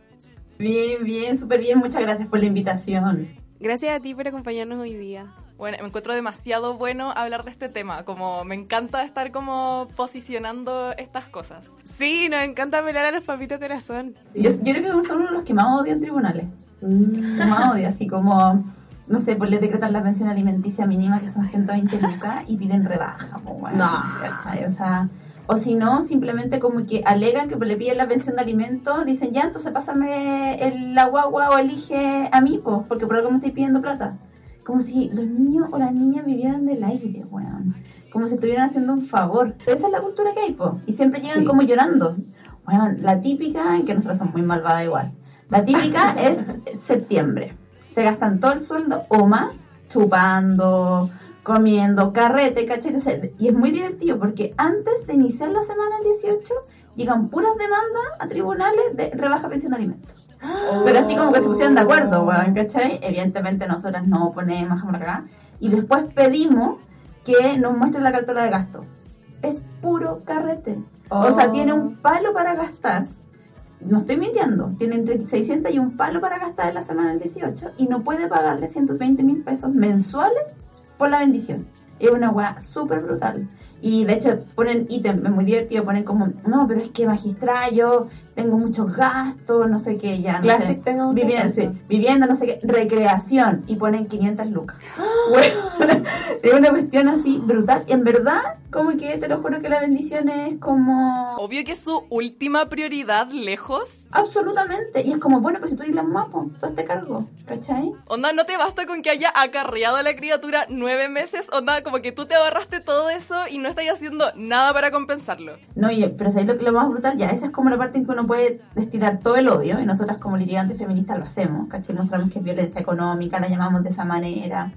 Bien, bien, súper bien. Muchas gracias por la invitación. Gracias a ti por acompañarnos hoy día. Bueno, me encuentro demasiado bueno hablar de este tema, como me encanta estar como posicionando estas cosas. Sí, nos encanta pelar a los papitos corazón. Yo, yo creo que son uno de los que más odio en tribunales. Que más odio, así como, no sé, pues les decretan la pensión alimenticia mínima que son 120 lucas y piden rebaja. Pues, bueno, No. ¿cachai? O sea, o si no, simplemente como que alegan que le piden la pensión de alimentos, dicen ya, entonces pásame el, la guagua o elige a mí, pues, porque por algo me estoy pidiendo plata. Como si los niños o las niñas vivieran del aire, weón. Como si estuvieran haciendo un favor. Pero esa es la cultura que hay, pues. Y siempre llegan como llorando. Bueno, la típica, que nosotros somos muy malvadas igual. La típica es septiembre. Se gastan todo el sueldo o más chupando, comiendo, carrete, cachete. Y es muy divertido porque antes de iniciar la semana del 18 llegan puras demandas a tribunales de rebaja pensión de alimentos. Pero así como que se pusieron de acuerdo, weón, ¿cachai? Evidentemente nosotras no ponemos acá. Y después pedimos que nos muestren la cartera de gasto. Es puro carrete. O sea, Oh. tiene un palo para gastar. No estoy mintiendo. Tiene entre 600 y un palo para gastar en la semana del 18 y no puede pagarle 120 mil pesos mensuales por la bendición. Es una weá súper brutal. Y de hecho ponen ítem, es muy divertido, ponen como, no, pero es que magistrada, yo tengo muchos gastos, no sé qué, ya, no Classic, sé. tengo Vivienda, sí, vivienda, no sé qué, recreación, y ponen 500 lucas. Bueno, es una cuestión así brutal. Y en verdad, como que te lo juro que la bendición es como... Obvio que es su última prioridad lejos. Absolutamente. Y es como, bueno, pues si tú eres la mapo, tú te cargo, ¿cachai? Onda, no te basta con que haya acarreado a la criatura nueve meses. Onda, como que tú te ahorraste todo eso y no estás haciendo nada para compensarlo. No, y, pero ¿sabes lo, lo más brutal? Ya, esa es como la parte en que uno puede destilar todo el odio, y nosotras como litigantes feministas lo hacemos, ¿cachai? Mostramos que es violencia económica, la llamamos de esa manera.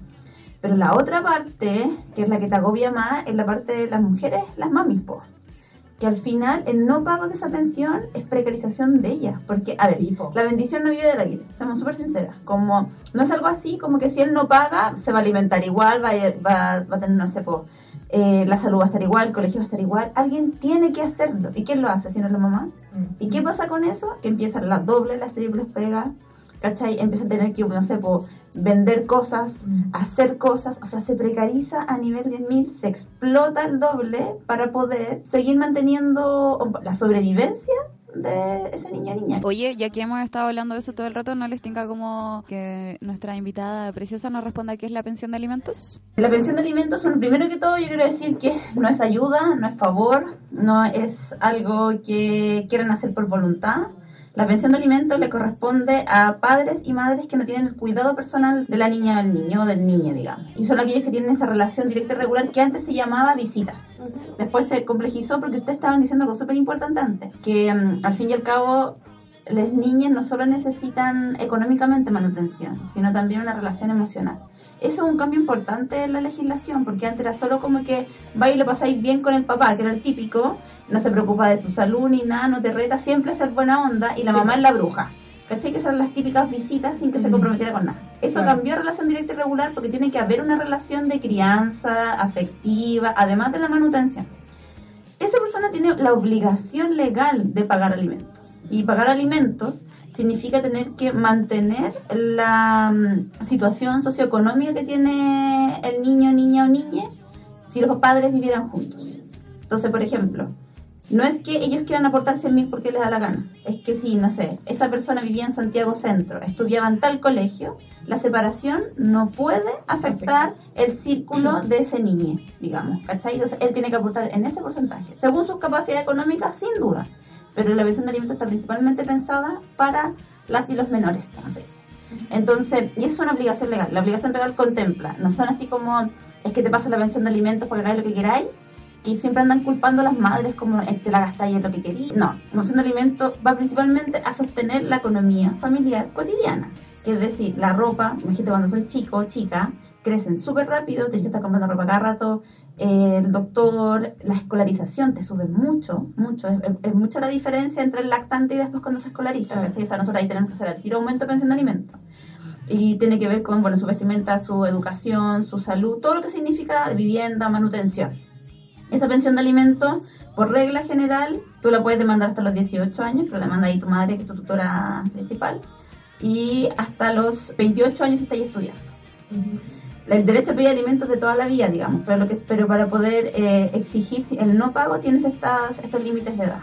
Pero la otra parte, que es la que te agobia más, es la parte de las mujeres, las mamis, po. Que al final el no pago de esa pensión es precarización de ellas. Porque, a ver, la bendición no vive del aire, seamos súper sinceras. Como, no es algo así como que si él no paga, se va a alimentar igual, va, a- va, va a tener, no sé, po, eh, la salud va a estar igual, el colegio va a estar igual. Alguien tiene que hacerlo. ¿Y quién lo hace si no es la mamá? ¿Y qué pasa con eso? Que empiezan las dobles, las triples pegas, ¿cachai? Empiezan a tener que, no sé, po, vender cosas, hacer cosas, o sea, se precariza a nivel 10.000, se explota el doble para poder seguir manteniendo la sobrevivencia de ese niño niña. Oye, ya que hemos estado hablando de eso todo el rato, ¿no les tinca como que nuestra invitada preciosa nos responda qué es la pensión de alimentos? La pensión de alimentos, bueno, primero que todo, yo quiero decir que no es ayuda, no es favor, no es algo que quieran hacer por voluntad. La pensión de alimentos le corresponde a padres y madres que no tienen el cuidado personal de la niña o del niño o del niño, digamos. Y son aquellos que tienen esa relación directa y regular que antes se llamaba visitas. Después se complejizó porque ustedes estaban diciendo algo súper importante antes, que mm, al fin y al cabo las niñas no solo necesitan económicamente manutención, sino también una relación emocional. Eso es un cambio importante en la legislación, porque antes era solo como que va y lo pasáis bien con el papá, que era el típico, no se preocupa de tu salud ni nada, no te reta siempre a ser buena onda, y la mamá es la bruja. ¿Cachai? Que son las típicas visitas sin que se comprometiera con nada. Eso Claro. cambió relación directa y regular porque tiene que haber una relación de crianza, afectiva, además de la manutención. Esa persona tiene la obligación legal de pagar alimentos. Y pagar alimentos significa tener que mantener la mm, situación socioeconómica que tiene el niño, niña o niña si los padres vivieran juntos. Entonces, por ejemplo, no es que ellos quieran aportar 100 mil porque les da la gana. Es que si, no sé, esa persona vivía en Santiago Centro, estudiaba en tal colegio, la separación no puede afectar el círculo de ese niño, digamos. ¿Cachai? Entonces, él tiene que aportar en ese porcentaje, según sus capacidades económicas, sin duda. Pero la pensión de alimentos está principalmente pensada para las y los menores. Entonces, y es una obligación legal. La obligación legal contempla, no son así como, es que te paso la pensión de alimentos porque hagáis lo que queráis, y siempre andan culpando a las madres como "Eh, te la gastáis lo que queréis. No, pensión de alimentos va principalmente a sostener la economía familiar cotidiana. Que es decir, la ropa, imagínate cuando son chico o chica, crecen súper rápido, tienes que estar comprando ropa cada rato, eh, el doctor, la escolarización te sube mucho, mucho, es, es- es mucha la diferencia entre el lactante y después cuando se escolariza. O sea, nosotros ahí tenemos que hacer el tiro aumento de pensión de alimentos. Y tiene que ver con, bueno, su vestimenta, su educación, su salud, todo lo que significa vivienda, manutención. Esa pensión de alimentos, por regla general, tú la puedes demandar hasta los 18 años, pero demanda ahí tu madre, que es tu tutora principal, y hasta los 28 años si estás estudiando. El derecho a pedir alimentos de toda la vida, digamos, pero, lo que, pero para poder eh, exigir el no pago tienes estas, estos límites de edad.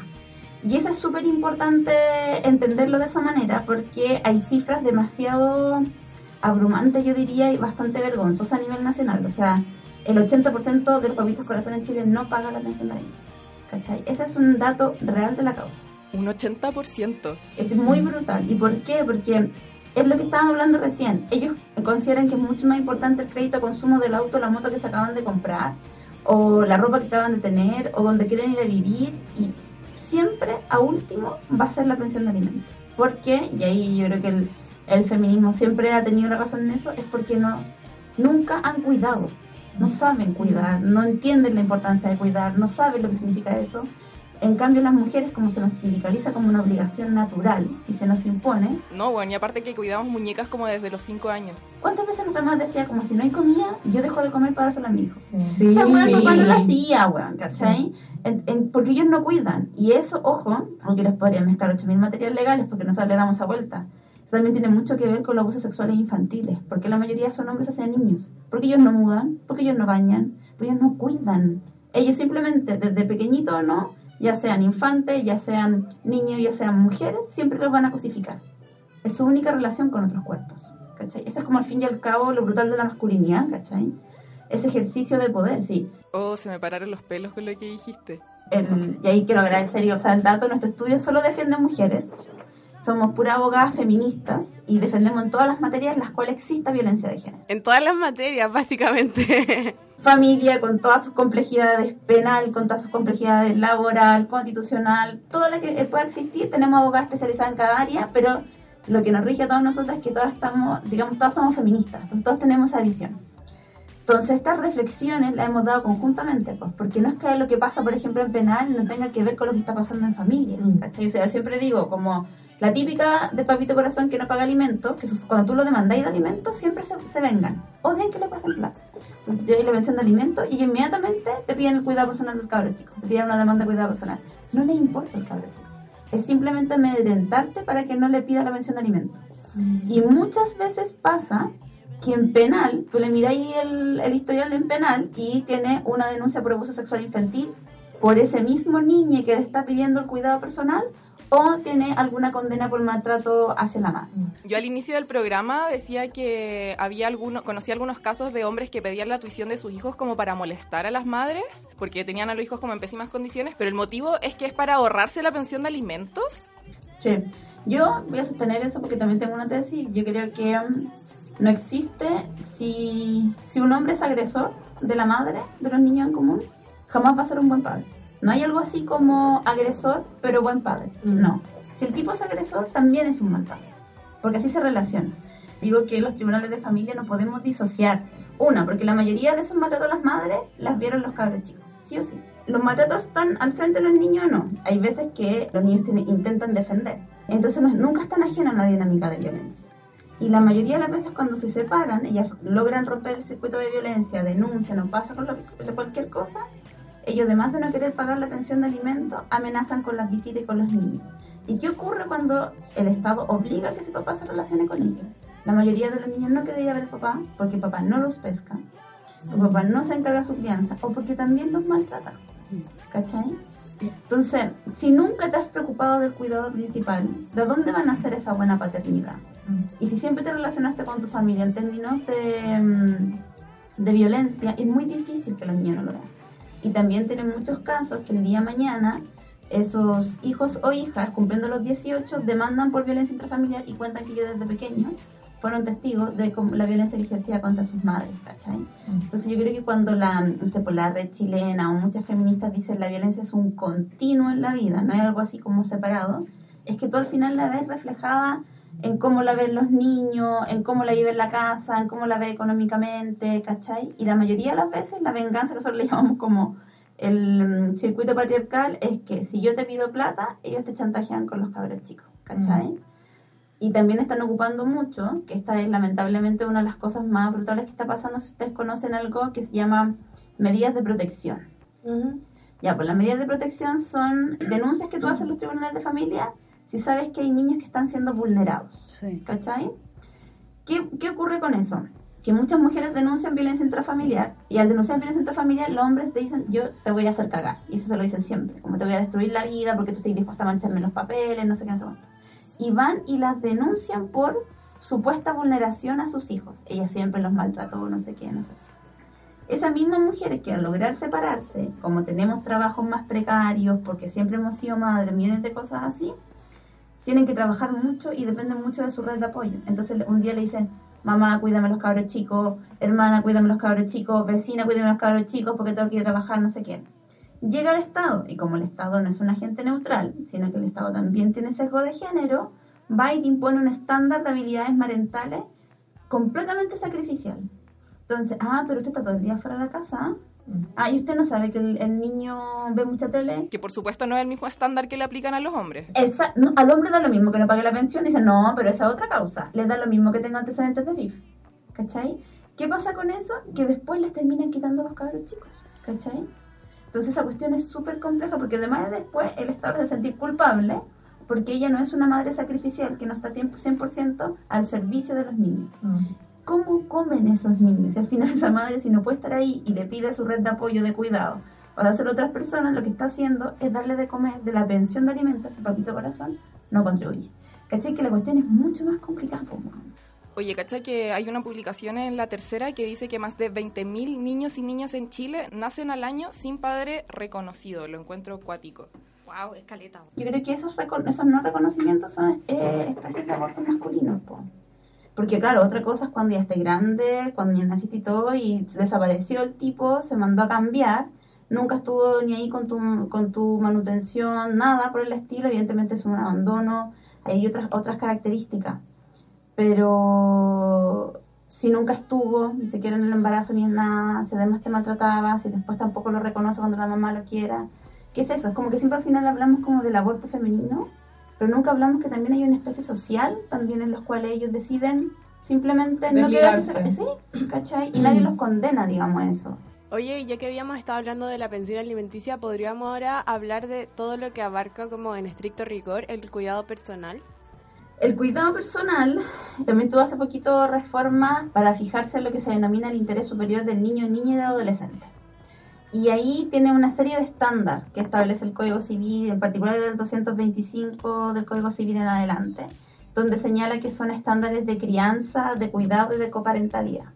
Y eso es súper importante entenderlo de esa manera porque hay cifras demasiado abrumantes, yo diría, y bastante vergonzosas a nivel nacional. O sea, el 80% de los papitos corazones en Chile no paga la pensión de alimentos. ¿Cachai? Ese es un dato real de la causa. Un 80%. Es muy brutal. ¿Y por qué? Porque es lo que estábamos hablando recién. Ellos consideran que es mucho más importante el crédito a consumo del auto la moto que se acaban de comprar, o la ropa que acaban de tener, o donde quieren ir a vivir, y siempre, a último, va a ser la pensión de alimentos. ¿Por qué? Y ahí yo creo que el, el feminismo siempre ha tenido la razón en eso, es porque no nunca han cuidado, no saben cuidar, no entienden la importancia de cuidar, no saben lo que significa eso. En cambio, las mujeres, como se nos sindicaliza como una obligación natural y se nos impone, No, bueno, y aparte que cuidamos muñecas como desde los 5 años. ¿cuántas veces nuestra mamá decía como si no hay comida, yo dejo de comer para dárselo a mi hijo? Sí. Esa weá mi papá no la Sí. hacía, weón, ¿cachai? En- en- porque ellos no cuidan. Y eso, ojo, aunque les podría mezclar 8.000 materiales legales porque nosotros le damos a vuelta. También tiene mucho que ver con los abusos sexuales infantiles. Porque la mayoría son hombres hacia niños. Porque ellos no mudan, porque ellos no bañan, porque ellos no cuidan. Ellos simplemente, desde pequeñito o no, ya sean infantes, ya sean niños, ya sean mujeres, siempre los van a cosificar. Es su única relación con otros cuerpos. ¿cachai? Ese es como al fin y al cabo lo brutal de la masculinidad, ¿cachai? Ese ejercicio de poder, sí. Oh, se me pararon los pelos con lo que dijiste. El- y ahí quiero agradecer y o sea, el dato, nuestro estudio solo defiende mujeres. Somos puras abogadas feministas y defendemos en todas las materias en las cuales exista violencia de género. En todas las materias, básicamente. Familia con todas sus complejidades penal, con todas sus complejidades laboral, constitucional, todo lo que pueda existir, tenemos abogadas especializadas en cada área, pero lo que nos rige a todas nosotras es que todas estamos, digamos, todas somos feministas, entonces todos tenemos esa visión. Entonces estas reflexiones las hemos dado conjuntamente, pues, porque no es que lo que pasa, por ejemplo, en penal no tenga que ver con lo que está pasando en familia, ¿cachai? O sea, yo siempre digo, como la típica de papito corazón que no paga alimentos, que cuando tú lo demandáis de alimentos, siempre se, se vengan. Odian que le pasen plata. Entonces te la mención de alimentos y inmediatamente te piden el cuidado personal del cabro chico, te piden una demanda de cuidado personal. No les importa el cabro chico. Es simplemente amedrentarte para que no le pida la mención de alimentos. Y muchas veces pasa que en penal, tú le miráis el, el historial en penal y tiene una denuncia por abuso sexual infantil por ese mismo niño que le está pidiendo el cuidado personal o tiene alguna condena por maltrato hacia la madre. Yo al inicio del programa decía que había algunos, conocía algunos casos de hombres que pedían la tuición de sus hijos como para molestar a las madres, porque tenían a los hijos como en pésimas condiciones, pero el motivo es que es para ahorrarse la pensión de alimentos. Sí. Yo voy a sostener eso porque también tengo una tesis. Yo creo que um, no existe si, si un hombre es agresor de la madre de los niños en común, jamás va a ser un buen padre. No hay algo así como agresor, pero buen padre. No. Si el tipo es agresor, también es un mal padre. Porque así se relaciona. Digo que los tribunales de familia no podemos disociar. Una, porque la mayoría de esos maltratos a las madres las vieron los cabros chicos. Sí o sí. Los maltratos están al frente de los niños o no. Hay veces que los niños tienen- intentan defender. Entonces no- nunca están ajenos a una dinámica de violencia. Y la mayoría de las veces cuando se separan, ellas logran romper el circuito de violencia, denuncian o pasa con lo cualquier cosa, ellos además de no querer pagar la pensión de alimentos, amenazan con las visitas y con los niños. ¿Y qué ocurre cuando el Estado obliga a que ese papá se relacione con ellos? La mayoría de los niños no quieren ver al papá porque el papá no los pesca, el papá no se encarga de su crianza o porque también los maltrata. ¿Cachai? Entonces, si nunca te has preocupado del cuidado principal, ¿de dónde van a ser esa buena paternidad? Y si siempre te relacionaste con tu familia en términos de, mm, de violencia, es muy difícil que los niños no lo vean. Y también tienen muchos casos que el día de mañana esos hijos o hijas, cumpliendo los 18, demandan por violencia intrafamiliar y cuentan que ellos desde pequeños fueron testigos de la violencia que ejercía contra sus madres, ¿cachai? Entonces yo creo que cuando la, no sé, por la red chilena o muchas feministas dicen la violencia es un continuo en la vida, no es algo así como separado, es que tú al final la ves reflejada en cómo la ven los niños, en cómo la vive en la casa, en cómo la ve económicamente, ¿cachai? Y la mayoría de las veces la venganza que nosotros le llamamos como el mm, circuito patriarcal es que si yo te pido plata, ellos te chantajean con los cabros chicos, ¿cachai? Y también están ocupando mucho, que esta es lamentablemente una de las cosas más brutales que está pasando, si ustedes conocen algo que se llama medidas de protección. Ya, pues las medidas de protección son denuncias que tú haces en los tribunales de familia si sabes que hay niños que están siendo vulnerados. ¿Cachai? ¿Qué, ¿Qué ocurre con eso? Que muchas mujeres denuncian violencia intrafamiliar y al denunciar violencia intrafamiliar los hombres te dicen yo te voy a hacer cagar. Y eso se lo dicen siempre, como te voy a destruir la vida porque tú estás dispuesta a mancharme los papeles, no sé qué, no sé cuánto. Y van y las denuncian por supuesta vulneración a sus hijos. Ella siempre los maltrató, no sé qué, no sé qué. Esas mismas mujeres que al lograr separarse, como tenemos trabajos más precarios, porque siempre hemos sido madres, millones de cosas así, tienen que trabajar mucho y dependen mucho de su red de apoyo. Entonces un día le dicen, mamá, cuídame los cabros chicos, hermana, cuídame los cabros chicos, vecina, cuídame los cabros chicos porque tengo que ir a trabajar, no sé qué. Llega el Estado, y como el Estado no es un agente neutral, sino que el Estado también tiene sesgo de género, va y te impone un estándar de habilidades parentales completamente sacrificial. Entonces, ah, pero usted está todo el día fuera de la casa. Y usted no sabe que el, el niño ve mucha tele. Que por supuesto no es el mismo estándar que le aplican a los hombres. Esa- no, al hombre da lo mismo que no pague la pensión. Dice, no, pero esa es otra causa. Les da lo mismo que tenga antecedentes de RIF. ¿Cachai? ¿Qué pasa con eso? Que después les terminan quitando los cabros chicos. ¿Cachai? Entonces esa cuestión es súper compleja porque además de después el Estado se sentir culpable porque ella no es una madre sacrificial que no está tiempo 100% al servicio de los niños. ¿Cómo comen esos niños? Y al final esa madre si no puede estar ahí y le pide su red de apoyo, de cuidado, de hacerlo otras personas, lo que está haciendo es darle de comer de la pensión de alimentos, que papito corazón, no contribuye. ¿Cachai? Que la cuestión es mucho más complicada. Oye, ¿cachai que hay una publicación en la tercera que dice que más de 20.000 niños y niñas en Chile nacen al año sin padre reconocido? Lo encuentro cuático. Wow, escaleta. Yo creo que esos, esos no reconocimientos son eh, especies de abortos masculinos, po. Porque claro, otra cosa es cuando ya esté grande, cuando ya naciste y todo, y desapareció el tipo, se mandó a cambiar, nunca estuvo ni ahí con tu, con tu manutención, nada por el estilo, evidentemente es un abandono, hay otras, otras características. Pero si nunca estuvo, ni siquiera en el embarazo ni en nada, se ve más que maltrataba, si después tampoco lo reconoce cuando la mamá lo quiera. ¿Qué es eso? Es como que siempre al final hablamos como del aborto femenino, pero nunca hablamos que también hay una especie social, también en los cuales ellos deciden simplemente no quedarse. Sí, ¿cachai? Y nadie los condena, digamos, a eso. Oye, ya que habíamos estado hablando de la pensión alimenticia, ¿podríamos ahora hablar de todo lo que abarca como en estricto rigor el cuidado personal? El cuidado personal también tuvo hace poquito reformas para fijarse en lo que se denomina el interés superior del niño, niña y del adolescente. Y ahí tiene una serie de estándares que establece el Código Civil, en particular del 225 del Código Civil en adelante, donde señala que son estándares de crianza, de cuidado y de coparentalidad.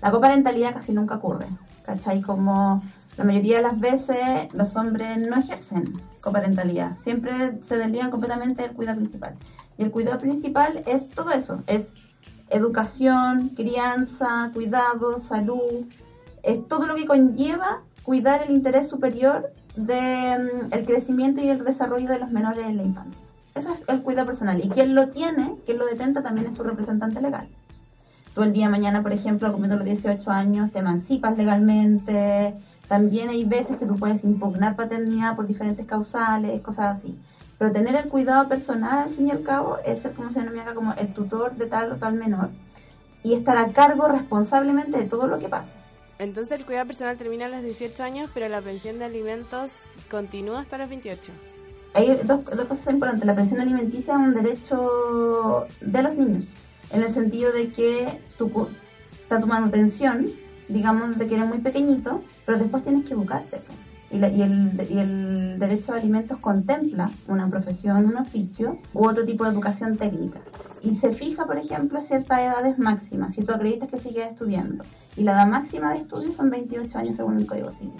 La coparentalidad casi nunca ocurre, ¿cachai? Como la mayoría de las veces los hombres no ejercen coparentalidad, siempre se desligan completamente del cuidado principal. Y el cuidado principal es todo eso, es educación, crianza, cuidado, salud, es todo lo que conlleva cuidar el interés superior del crecimiento y el desarrollo de los menores en la infancia. Eso es el cuidado personal. Y quien lo tiene, quien lo detenta, también es su representante legal. Tú el día de mañana, por ejemplo, cumpliendo los 18 años, te emancipas legalmente. También hay veces que tú puedes impugnar paternidad por diferentes causales, cosas así. Pero tener el cuidado personal, al fin y al cabo, es ser como se denomina acá, como el tutor de tal o tal menor. Y estar a cargo responsablemente de todo lo que pasa. Entonces el cuidado personal termina a los 18 años, pero la pensión de alimentos continúa hasta los 28. Hay dos, dos cosas importantes. La pensión alimenticia es un derecho de los niños, en el sentido de que tu, está tu manutención, digamos, de que eres muy pequeñito, pero después tienes que educarte. po. Y, la- y el, y el derecho a alimentos contempla una profesión, un oficio u otro tipo de educación técnica. Y se fija, por ejemplo, ciertas edades máximas, si tú acreditas que sigues estudiando. Y la edad máxima de estudio son 28 años según el Código Civil.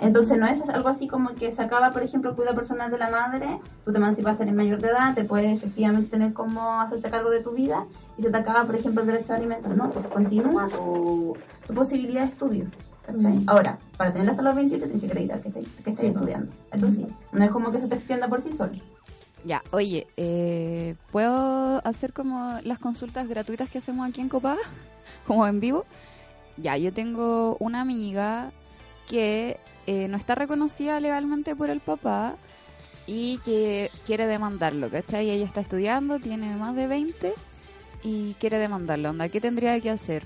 Entonces no es algo así como que se acaba, por ejemplo, el cuidado personal de la madre, tú te emancipaste en mayor de edad, te puedes efectivamente tener como hacerte cargo de tu vida y se te acaba, por ejemplo, el derecho a alimentos, ¿no? Pues continúa tu, tu posibilidad de estudio. ¿Cachai? Mm. Ahora, para tener hasta los 27 tienes que acreditar que, estés- que estés estudiando. Eso sí, no es como que se te extienda por sí solo. Ya, oye, eh, ¿puedo hacer como las consultas gratuitas que hacemos aquí en Copa? Como en vivo. Ya, yo tengo una amiga que eh, no está reconocida legalmente por el papá y que quiere demandarlo, ¿cachai? Ella está estudiando, tiene más de 20 y quiere demandarlo. Onda, ¿Qué tendría que hacer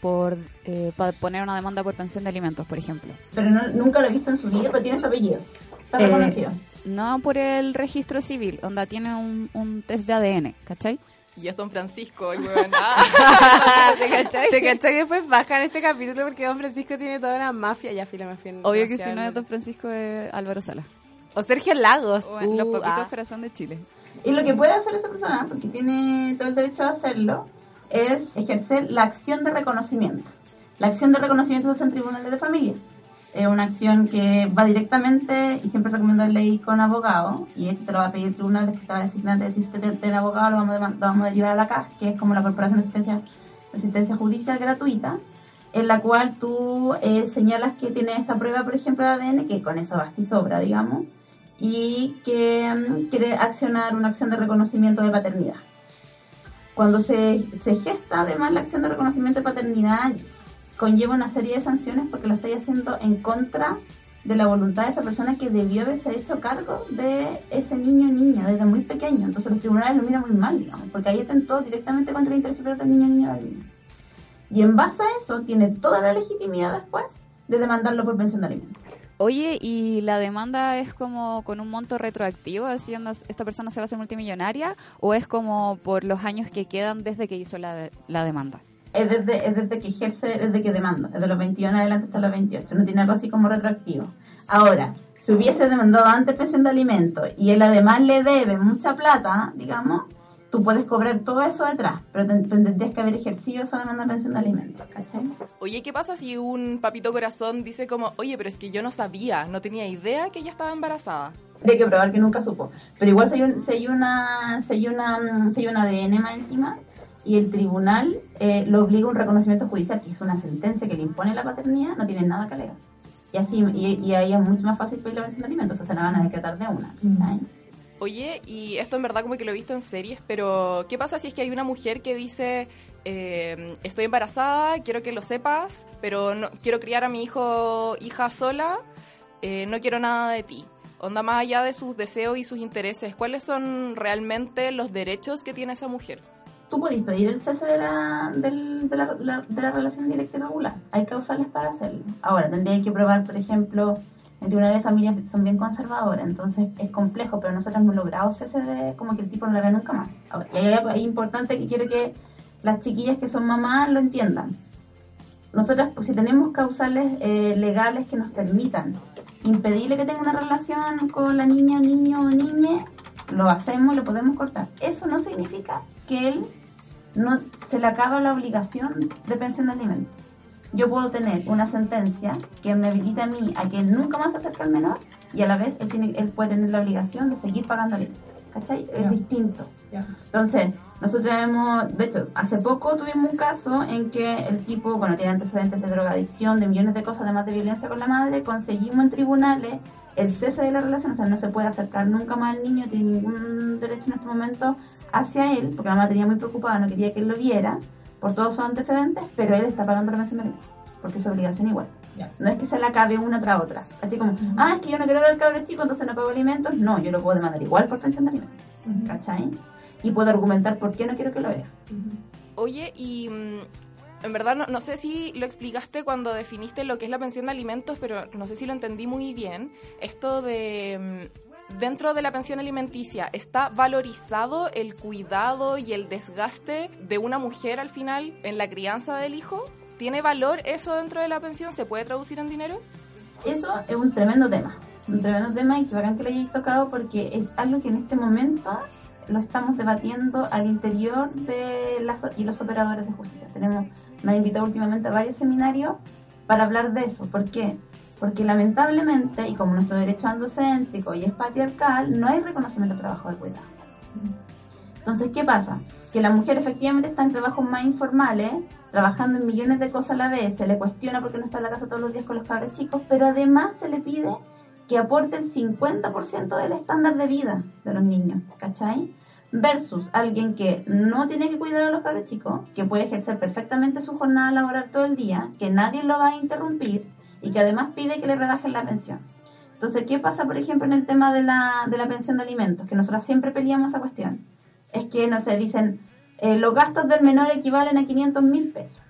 por eh, para poner una demanda por pensión de alimentos, por ejemplo? Pero no- nunca lo he visto en su vida, pero tiene su apellido. Está Eh, reconocido. no por el registro civil, onda tiene un, un test de ADN, ¿cachai? Y es Don Francisco, el weón. Ah, ¿Te cachai? ¿Te cachai? Después bajan este capítulo porque Don Francisco tiene toda una mafia. Ya, fila mafia. Obvio que si no es Don Francisco es Álvaro Sala. O Sergio Lagos. O en Los Uh, Papitos ah. Corazón de Chile. Y lo que puede hacer esa persona, porque tiene todo el derecho a hacerlo, es ejercer la acción de reconocimiento. La acción de reconocimiento se hace en tribunales de familia. Es una acción que va directamente, y siempre recomiendo ley con abogado, y esto te lo va a pedir el tribunal que te va a designar, de decir si usted tiene abogado, lo vamos, a, lo a derivar a la CAJ, que es como la Corporación de Asistencia, de Asistencia Judicial Gratuita, en la cual tú eh, señalas que tienes esta prueba, por ejemplo, de ADN, que con eso basta y sobra, digamos, y que mm, quiere accionar una acción de reconocimiento de paternidad. Cuando se, se gesta además la acción de reconocimiento de paternidad, conlleva una serie de sanciones porque lo estoy haciendo en contra de la voluntad de esa persona que debió haberse hecho cargo de ese niño o niña desde muy pequeño. Entonces los tribunales lo miran muy mal, digamos, porque ahí atentó directamente contra el interés superior del niño o niña. Y en base a eso tiene toda la legitimidad después de demandarlo por pensión de alimentos. Oye, ¿y la demanda es como con un monto retroactivo, onda, esta persona se va a hacer multimillonaria, o es como por los años que quedan desde que hizo la, la demanda? es desde, es desde que ejerce, desde que demanda, desde los 21 en adelante hasta los 28, no tiene algo así como retroactivo. Ahora, si hubiese demandado antes pensión de alimentos y él además le debe mucha plata, digamos, tú puedes cobrar todo eso detrás, pero ten- tendrías que haber ejercido esa demanda de pensión de alimentos, ¿cachai? Oye, ¿qué pasa si un papito corazón dice como, oye, pero es que yo no sabía, no tenía idea que ella estaba embarazada? Hay que probar que nunca supo. Pero igual si hay, un- si hay una, si hay una, mm, si hay un ADN más encima y el tribunal eh, lo obliga a un reconocimiento judicial, que es una sentencia que le impone la paternidad, no tiene nada que alegar. Y así, y, y ahí es mucho más fácil pedir la pensión de alimentos, o sea, se la van a decretar de una. ¿cachai? Oye, y esto en verdad como que lo he visto en series, pero ¿qué pasa si es que hay una mujer que dice, eh, estoy embarazada, quiero que lo sepas, pero no quiero criar a mi hijo, hija sola, eh, no quiero nada de ti? Onda más allá de sus deseos y sus intereses, ¿cuáles son realmente los derechos que tiene esa mujer? Tú podés pedir el cese de la, del- de, la, la- de la relación directa y regular. Hay causales para hacerlo. Ahora, tendría que probar, por ejemplo, en tribunales de familias son bien conservadoras, entonces es complejo, pero nosotros hemos logrado cese de como que el tipo no la ve nunca más. Ahí importante que quiero que las chiquillas que son mamás lo entiendan. Nosotros, pues, si tenemos causales eh, legales que nos permitan impedirle que tenga una relación con la niña, niño o niñe, lo hacemos, lo podemos cortar. Eso no significa que él no se le acaba la obligación de pensión de alimentos. Yo puedo tener una sentencia que me habilita a mí a que él nunca más se acerque al menor y a la vez él, tiene, él puede tener la obligación de seguir pagando. ¿Cachai? Es distinto. Entonces, nosotros hemos, de hecho, hace poco tuvimos un caso en que el tipo, bueno, tiene antecedentes de drogadicción, de millones de cosas, además de violencia con la madre, conseguimos en tribunales el cese de la relación, o sea, no se puede acercar nunca más al niño, tiene ningún derecho en este momento hacia él, porque la mamá tenía muy preocupada, no quería que él lo viera por todos sus antecedentes, pero él está pagando la pensión de alimentos, porque es su obligación igual. No es que se la acabe una tras otra. Así como, ah, es que yo no quiero ver al cabro chico, entonces no pago alimentos. No, yo lo puedo demandar igual por pensión de alimentos. ¿Cachai? Y puedo argumentar por qué no quiero que lo vea. Oye, y mm, en verdad no, no sé si lo explicaste cuando definiste lo que es la pensión de alimentos, pero no sé si lo entendí muy bien. Esto de... Dentro de la pensión alimenticia, ¿está valorizado el cuidado y el desgaste de una mujer al final en la crianza del hijo? ¿Tiene valor eso dentro de la pensión? ¿Se puede traducir en dinero? Eso es un tremendo tema. Un tremendo tema y que bacán que lo hayáis tocado porque es algo que en este momento lo estamos debatiendo al interior de las y los operadores de justicia. Tenemos, me han invitado últimamente a varios seminarios para hablar de eso. ¿Por qué? Porque lamentablemente, y como nuestro derecho andocéntrico y es patriarcal, no hay reconocimiento de trabajo de cuidado. Entonces, ¿qué pasa? Que la mujer efectivamente está en trabajos más informales, trabajando en millones de cosas a la vez, se le cuestiona porque no está en la casa todos los días con los cabros chicos, pero además se le pide que aporte el 50% del estándar de vida de los niños, ¿cachai? Versus alguien que no tiene que cuidar a los cabros chicos, que puede ejercer perfectamente su jornada laboral todo el día, que nadie lo va a interrumpir y que además pide que le rebajen la pensión. Entonces, ¿qué pasa, por ejemplo, en el tema de la, de la pensión de alimentos? Que nosotros siempre peleamos esa cuestión. Es que, no sé, dicen, eh, los gastos del menor equivalen a 500 mil pesos.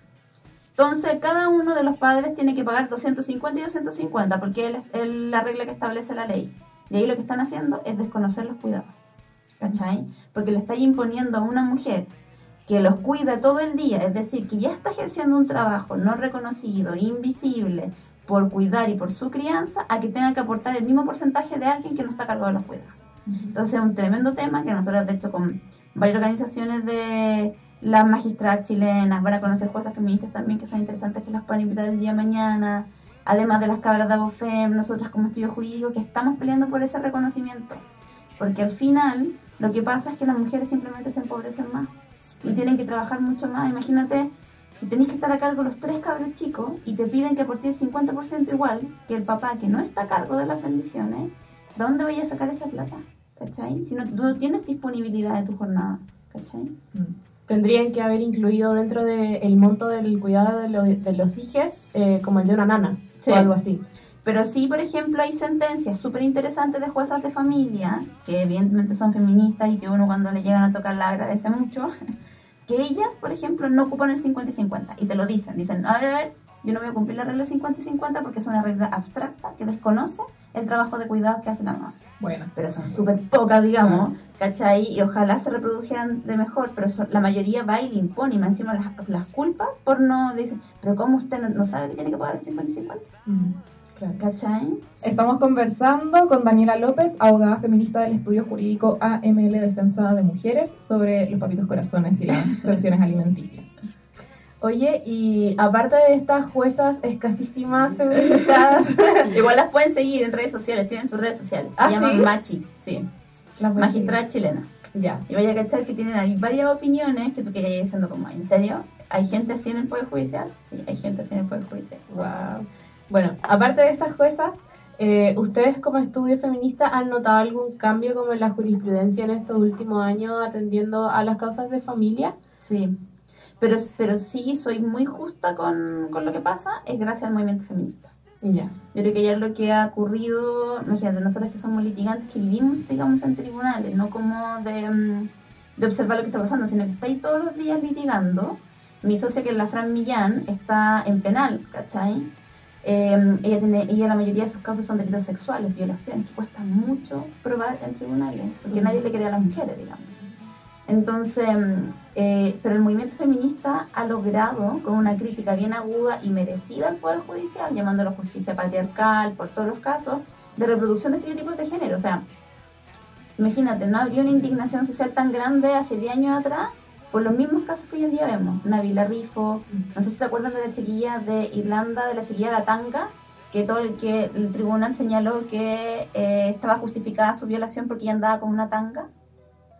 Entonces, cada uno de los padres tiene que pagar 250 y 250, porque es es la regla que establece la ley. Y ahí lo que están haciendo es desconocer los cuidados. ¿Cachai? Porque le está imponiendo a una mujer que los cuida todo el día, es decir, que ya está ejerciendo un trabajo no reconocido, invisible, por cuidar y por su crianza, a que tenga que aportar el mismo porcentaje de alguien que no está a cargo de los cuidados. Entonces es un tremendo tema que nosotros, de hecho, con varias organizaciones de las magistradas chilenas, van a conocer cosas feministas también que son interesantes, que las pueden invitar el día de mañana, además de las cabras de Abofem, nosotras como estudio jurídico, que estamos peleando por ese reconocimiento. Porque al final, lo que pasa es que las mujeres simplemente se empobrecen más y tienen que trabajar mucho más. Imagínate, si tenéis que estar a cargo los tres cabros chicos y te piden que aportes el 50% igual que el papá que no está a cargo de las bendiciones, ¿de dónde voy a sacar esa plata? ¿Cachai? Si no, tú no tienes disponibilidad de tu jornada, ¿cachai? Tendrían que haber incluido dentro del monto del cuidado de, lo- de los hijos eh, como el de una nana Sí. o algo así. Pero sí, por ejemplo, hay sentencias súper interesantes de juezas de familia, que evidentemente son feministas y que uno cuando le llegan a tocar la agradece mucho, que ellas, por ejemplo, no ocupan el 50 y 50. Y te lo dicen, dicen, a ver, a ver, yo no voy a cumplir la regla 50 y 50 porque es una regla abstracta que desconoce el trabajo de cuidados que hace la mamá. Bueno. Pero son súper pocas, digamos, ¿cachai? Y ojalá se reprodujeran de mejor, pero son- la mayoría va y le impone, y más encima las, las culpas por no, dicen, pero ¿cómo usted no, no sabe que tiene que pagar el 50 y 50? ¿Cachai? Estamos conversando con Daniela López, abogada feminista del estudio jurídico AML Defensa de Mujeres, sobre los papitos corazones y las pensiones alimenticias. Oye, y aparte de estas juezas escasísimas feministas, Igual las pueden seguir en redes sociales, tienen sus redes sociales. ¿Ah, Se llaman sí? Machi, sí. Magistrada chilena. Ya. Y vaya a cachar que tienen ahí varias opiniones que tú querías diciendo como, ¿en serio? ¿Hay gente así en el Poder Judicial? Sí, hay gente así en el Poder Judicial. Wow. Bueno, aparte de estas juezas, eh, ¿ustedes como estudio feminista han notado algún cambio como en la jurisprudencia en estos últimos años atendiendo a las causas de familia? Sí, pero, pero sí soy muy justa con, con lo que pasa, es gracias al movimiento feminista. Ya. Yo creo que ya lo que ha ocurrido, imagínate, nosotros que somos litigantes, que vivimos, digamos, en tribunales, no como de, mm, de observar lo que está pasando, sino que estáis todos los días litigando. Mi socia, que es la Fran Millán, está en penal, ¿cachai? Eh, ella, tiene, ella la mayoría de sus casos son delitos sexuales, violaciones, cuesta mucho probar en tribunales, porque nadie le cree a las mujeres, digamos. Entonces, mm, eh, pero el movimiento feminista ha logrado, con una crítica bien aguda y merecida al Poder Judicial, llamándolo justicia patriarcal por todos los casos, de reproducción de estereotipos de género. O sea, imagínate, no habría una indignación social tan grande hace 10 años atrás por los mismos casos que hoy en día vemos. Nabila Rifo, no sé si se acuerdan de la chiquilla de Irlanda, de la chiquilla de la tanga, que todo el que el tribunal señaló que eh, estaba justificada su violación porque ella andaba con una tanga.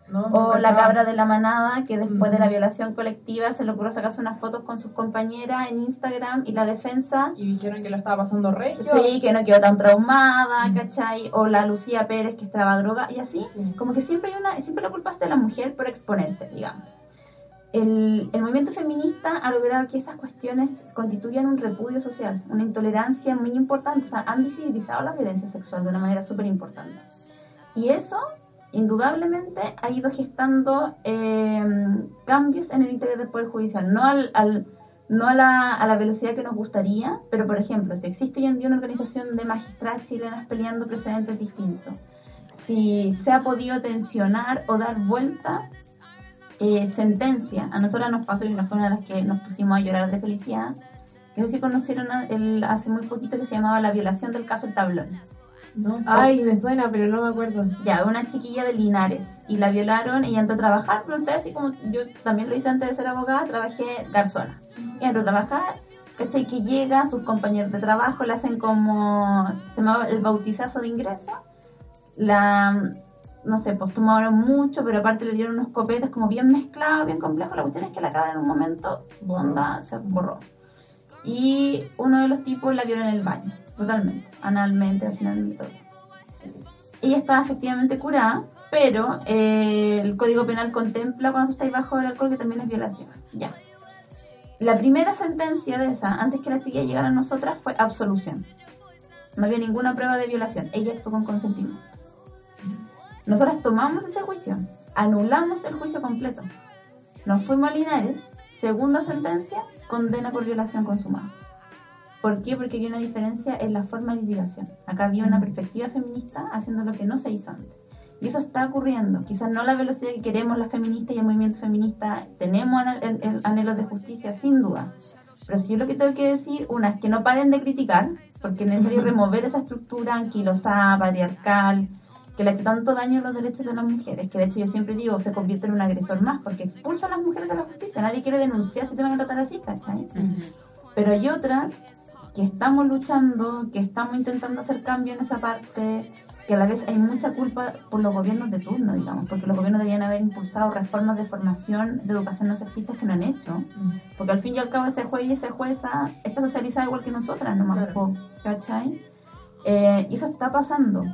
No, O la cabra de la manada, que después de la Ujú. violación colectiva se logró sacarse unas fotos con sus compañeras en Instagram y la defensa. Y dijeron que lo estaba pasando regio. Sí, que no quedó tan traumada, ¿cachai? O la Lucía Pérez que estaba droga y así. Como que siempre hay una, siempre la culpa es de la mujer por exponerse, digamos. El, el movimiento feminista ha logrado que esas cuestiones constituyan un repudio social, una intolerancia muy importante. O sea, han visibilizado la violencia sexual de una manera súper importante. Y eso, indudablemente, ha ido gestando eh, cambios en el interior del Poder Judicial. No, al, al- no a, la, a la velocidad que nos gustaría, pero por ejemplo, si existe hoy en día una organización de magistradas chilenas peleando precedentes distintos, si se ha podido tensionar o dar vuelta eh, sentencia. A nosotras nos pasó y una fue una de las que nos pusimos a llorar de felicidad. Que no sé si conocieron a- el, hace muy poquito que se llamaba La violación del caso El Tablón. Ay, me suena, pero no me acuerdo. Ya, una chiquilla de Linares. Y la violaron y entró a trabajar. Pero ustedes, así como yo también lo hice antes de ser abogada, trabajé garzona. Y entró a trabajar. ¿Cachai? Que llega, sus compañeros de trabajo le hacen como. Se llamaba el bautizazo de ingreso. La. No sé, pues tomaron mucho, pero aparte le dieron unos copetes como bien mezclados, bien complejos. La cuestión es que la cabra en un momento onda, se borró. Y uno de los tipos la violó en el baño, totalmente, analmente, vaginalmente, todo. Ella estaba efectivamente curada, pero eh, el Código Penal contempla cuando se está ahí bajo el alcohol que también es violación. Ya. La primera sentencia de esa, antes que la chiquilla llegara a nosotras, fue absolución. No había ninguna prueba de violación. Ella actuó con consentimiento. Nosotras tomamos ese juicio, anulamos el juicio completo. Nos fuimos a Linares, segunda sentencia, condena por violación consumada. ¿Por qué? Porque había una diferencia en la forma de litigación. Acá había una perspectiva feminista haciendo lo que no se hizo antes. Y eso está ocurriendo. Quizás no la velocidad que queremos las feministas y el movimiento feminista. Tenemos anhel- el- el anhelos de justicia, sin duda. Pero si yo lo que tengo que decir, una es que no paren de criticar, porque es necesario remover esa estructura anquilosada, patriarcal, que le ha hecho tanto daño a los derechos de las mujeres, que de hecho yo siempre digo, se convierte en un agresor más, porque expulsa a las mujeres de la justicia. Nadie quiere denunciar si te van a tratar así, ¿cachai? Pero hay otras que estamos luchando, que estamos intentando hacer cambio en esa parte, que a la vez hay mucha culpa por los gobiernos de turno, digamos, porque los gobiernos deberían haber impulsado reformas de formación, de educación no sexista que no han hecho. Porque al fin y al cabo ese juez y esa jueza está socializada igual que nosotras, nomás, po, ¿cachai? Eh, y eso está pasando.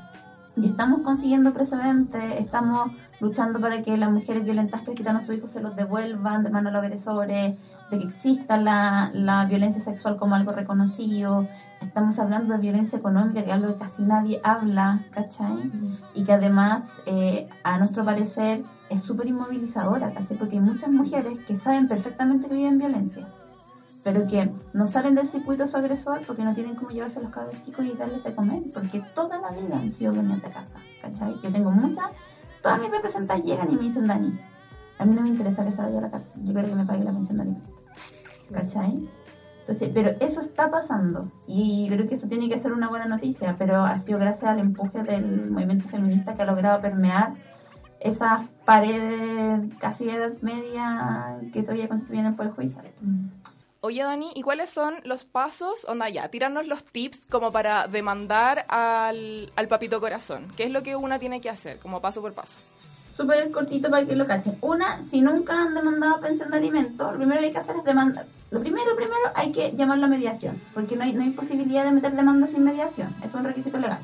Y estamos consiguiendo precedentes, estamos luchando para que las mujeres violentas que quitan a sus hijos se los devuelvan de mano a los agresores, de que exista la, la violencia sexual como algo reconocido. Estamos hablando de violencia económica, que es algo que casi nadie habla, ¿cachai? Y que además, eh, a nuestro parecer, es súper inmovilizadora, ¿cachai? Porque hay muchas mujeres que saben perfectamente que viven violencia. Pero que no salen del circuito su agresor porque no tienen cómo llevarse a los cabros chicos y darles de comer, porque toda la vida han sido dueñas de casa, ¿cachai? Yo tengo muchas, todas mis representantes llegan y me dicen, Dani, a mí no me interesa que se vaya a la casa, yo quiero que me pague la pensión de alimentos, ¿cachai? Entonces, pero eso está pasando y creo que eso tiene que ser una buena noticia, pero ha sido gracias al empuje del movimiento feminista que ha logrado permear esas paredes casi de edad media que todavía constituyen el Poder Judicial. Oye, Dani, ¿y cuáles son los pasos? Onda, ya, tíranos los tips como para demandar al, al papito corazón. ¿Qué es lo que una tiene que hacer, como paso por paso? Súper cortito para que lo cachen. Una, si nunca han demandado pensión de alimentos, lo primero que hay que hacer es demandar. Lo primero, primero, hay que llamarlo a mediación, porque no hay, no hay posibilidad de meter demandas sin mediación. Es un requisito legal.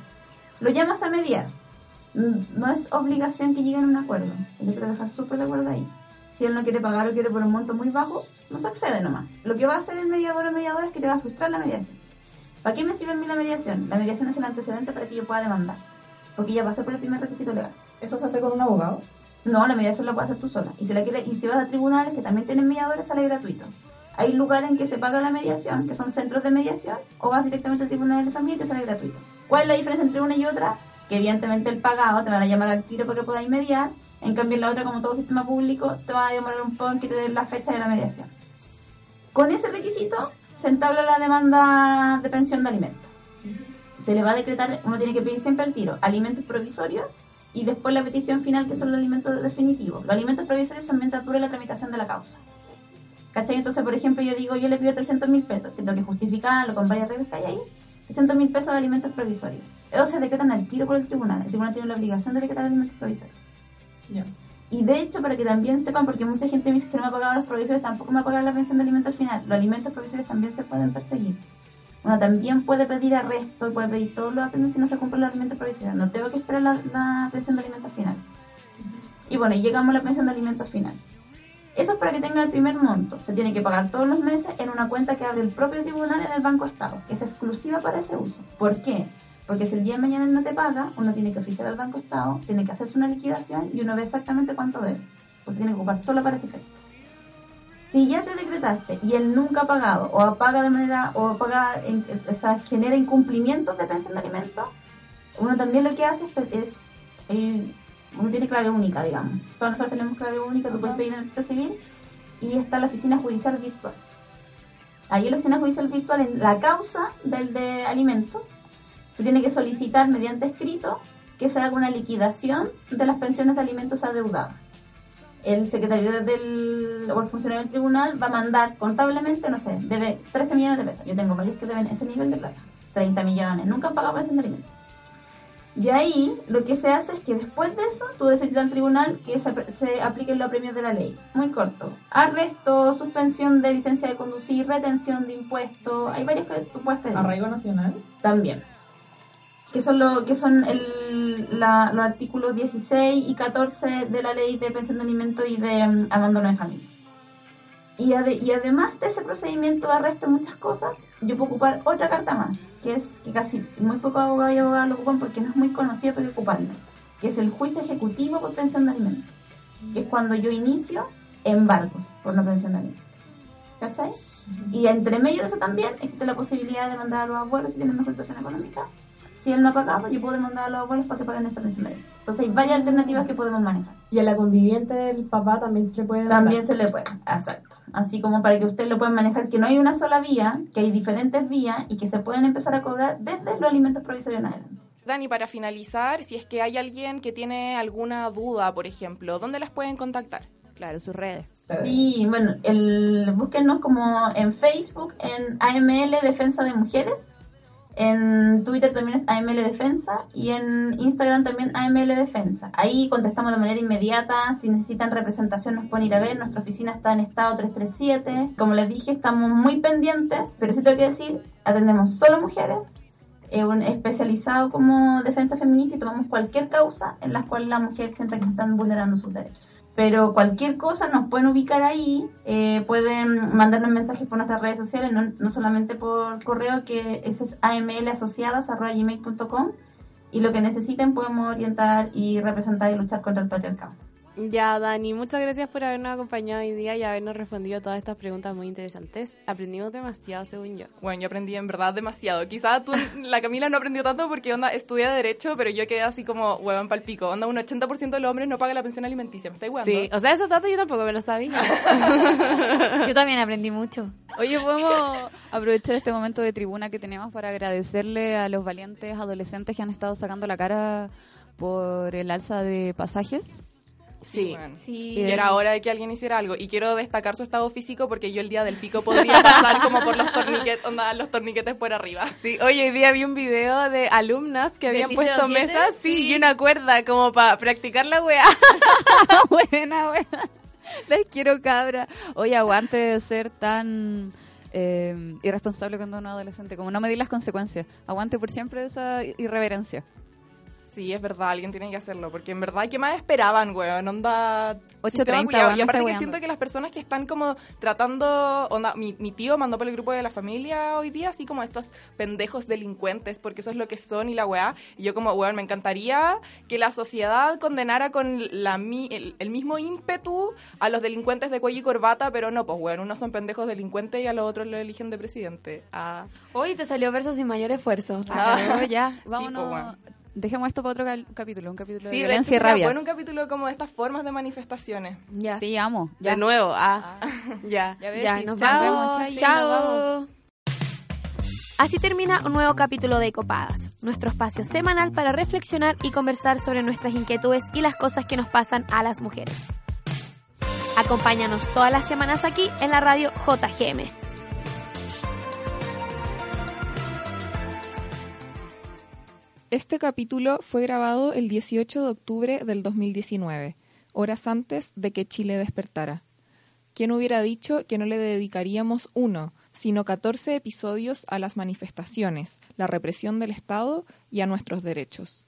Lo llamas a mediar. Mm, No es obligación que lleguen a un acuerdo. Yo quiero dejar súper de acuerdo ahí. Si él no quiere pagar o quiere por un monto muy bajo, no se accede nomás. Lo que va a hacer el mediador o mediadora es que te va a frustrar la mediación. ¿Para qué me sirve a mí la mediación? La mediación es el antecedente para que yo pueda demandar. Porque ya pasé por el primer requisito legal. ¿Eso se hace con un abogado? No, la mediación la puedes hacer tú sola. Y si, la quiere, y si vas a tribunales que también tienen mediadores, sale gratuito. Hay lugares en que se paga la mediación, que son centros de mediación, o vas directamente al tribunal de familia y te sale gratuito. ¿Cuál es la diferencia entre una y otra? Que evidentemente el pagado te van a llamar al tiro para que podáis mediar. En cambio, en la otra, como todo sistema público, te va a demorar un poco en que te den la fecha de la mediación. Con ese requisito se entabla la demanda de pensión de alimentos. Se le va a decretar, uno tiene que pedir siempre al tiro, alimentos provisorios y después la petición final que son los alimentos definitivos. Los alimentos provisorios son mientras dure la tramitación de la causa. ¿Cachai? Entonces, por ejemplo, yo digo, yo le pido 300 mil pesos, que tengo que justificarlo con varias reglas que hay ahí, 300 mil pesos de alimentos provisorios. Ellos se decretan al tiro por el tribunal. El tribunal tiene la obligación de decretar alimentos provisorios. Y de hecho, para que también sepan, porque mucha gente me dice que no me ha pagado los provisorios, tampoco me ha pagado la pensión de alimentos al final. Los alimentos provisorios también se pueden perseguir. Uno también puede pedir arresto, puede pedir todos los apremios si no se cumplen los alimentos provisorios. No tengo que esperar la, pensión de alimentos final. Y bueno, y llegamos a la pensión de alimentos final. Eso es para que tenga el primer monto. Se tiene que pagar todos los meses en una cuenta que abre el propio tribunal en el Banco Estado, que es exclusiva para ese uso. ¿Por qué? Porque si el día de mañana él no te paga, uno tiene que oficiar al Banco Estado, tiene que hacerse una liquidación y uno ve exactamente cuánto debe. Pues tiene que ocupar solo para ese efecto. Si ya te decretaste y él nunca ha pagado, o paga de manera, o paga, en- o sea, genera incumplimientos de pensión de alimentos, uno también lo que hace es, es, eh, uno tiene clave única, digamos. Todos nosotros tenemos clave única, tú puedes pedir en el registro civil y está la oficina judicial virtual. Ahí en la oficina judicial virtual, en la causa del de alimentos, se tiene que solicitar mediante escrito que se haga una liquidación de las pensiones de alimentos adeudadas. El secretario del, o el funcionario del tribunal va a mandar contablemente, no sé, debe 13 millones de pesos. Yo tengo varios que deben ese nivel de plata, 30 millones, nunca han pagado pensión de alimentos. Y ahí lo que se hace es que después de eso tú decides al tribunal que se, se apliquen los premios de la ley. Muy corto. Arresto, suspensión de licencia de conducir, retención de impuestos. Hay varios que tú puedes pedir. ¿Arraigo nacional? También. Que son, lo, que son el, la- los artículos 16 y 14 de la ley de pensión de alimentos y de mm, abandono de familia. Y, ade- y además de ese procedimiento de arresto muchas cosas, yo puedo ocupar otra carta más, que es que casi muy pocos abogados y abogadas lo ocupan porque no es muy conocido, pero hay que ocuparlo, que es el juicio ejecutivo por pensión de alimentos, que es cuando yo inicio embargos por no pensión de alimentos. ¿Cachai? Y entre medio de eso también existe la posibilidad de mandar a los abuelos si tienen mejor situación económica. Si él no ha pagado, yo puedo demandar a los abuelos para que paguen esa pensión. Entonces hay varias alternativas que podemos manejar. Y a la conviviente del papá también se le puede dar. También se le puede, exacto. Así como para que usted lo pueda manejar, que no hay una sola vía, que hay diferentes vías y que se pueden empezar a cobrar desde los alimentos provisorios en adelante. Dani, para finalizar, si es que hay alguien que tiene alguna duda, por ejemplo, ¿dónde las pueden contactar? Claro, sus redes. Sí, bueno, el, búsquenos como en Facebook, en AML Defensa de Mujeres, en Twitter también es AML Defensa y en Instagram también AML Defensa. Ahí contestamos de manera inmediata, si necesitan representación nos pueden ir a ver, nuestra oficina está en estado 337. Como les dije, estamos muy pendientes, pero sí tengo que decir, atendemos solo mujeres, eh, un especializado como defensa feminista y tomamos cualquier causa en la cual la mujer sienta que están vulnerando sus derechos. Pero cualquier cosa nos pueden ubicar ahí, eh, pueden mandarnos mensajes por nuestras redes sociales, no, no solamente por correo, que ese es amlasociadas.gmail.com y lo que necesiten podemos orientar y representar y luchar contra el patriarcado. Ya, Dani, muchas gracias por habernos acompañado hoy día y habernos respondido todas estas preguntas muy interesantes. Aprendimos demasiado, según yo. Bueno, yo aprendí en verdad demasiado. Quizás tú, la Camila no aprendió tanto porque onda estudia Derecho, pero yo quedé así como huevón palpico. Onda, un 80% de los hombres no paga la pensión alimenticia. ¿Me estáis huevando? Sí, o sea, esos datos yo tampoco me los sabía. Yo también aprendí mucho. Oye, podemos aprovechar este momento de tribuna que tenemos para agradecerle a los valientes adolescentes que han estado sacando la cara por el alza de pasajes. Sí, bueno. Sí. Y era hora de que alguien hiciera algo. Y quiero destacar su estado físico porque yo el día del pico podría pasar como por los torniquetes, onda, los torniquetes por arriba. Sí, hoy, hoy día vi un video de alumnas que habían ¿Del puesto mesas sí, Sí. y una cuerda como para practicar la weá. buena, buena. Les quiero cabra. Oye, aguante de ser tan eh, irresponsable cuando uno es adolescente. Como no medir las consecuencias. Aguante por siempre esa irreverencia. Sí, es verdad, alguien tiene que hacerlo, porque en verdad, ¿qué más esperaban, weón? Onda... 8:30, sistema culiao. weón, Y aparte que weando. siento que las personas que están como tratando... Onda, mi, mi tío mandó por el grupo de la familia hoy día, así como estos pendejos delincuentes, porque eso es lo que son y la weá. Y yo como, weón, me encantaría que la sociedad condenara con la, mi- el, el mismo ímpetu a los delincuentes de cuello y corbata, pero no, pues, weón, unos son pendejos delincuentes y a los otros lo eligen de presidente. Ah. Hoy te salió verso sin mayor esfuerzo. Pero ya, Sí, vámonos. pues, bueno. Dejemos esto para otro capítulo, un capítulo Sí, de de hecho, violencia y rabia. bueno un capítulo como de estas formas de manifestaciones. Ya. Sí, amo. De nuevo, ah. ya. Ya ves, Ya, sí, nos chao, vemos. Chao. Así termina un nuevo capítulo de Copadas, nuestro espacio semanal para reflexionar y conversar sobre nuestras inquietudes y las cosas que nos pasan a las mujeres. Acompáñanos todas las semanas aquí en la radio JGM. Este capítulo fue grabado el 18 de octubre del 2019, horas antes de que Chile despertara. ¿Quién hubiera dicho que no le dedicaríamos uno, sino 14 episodios a las manifestaciones, la represión del Estado y a nuestros derechos?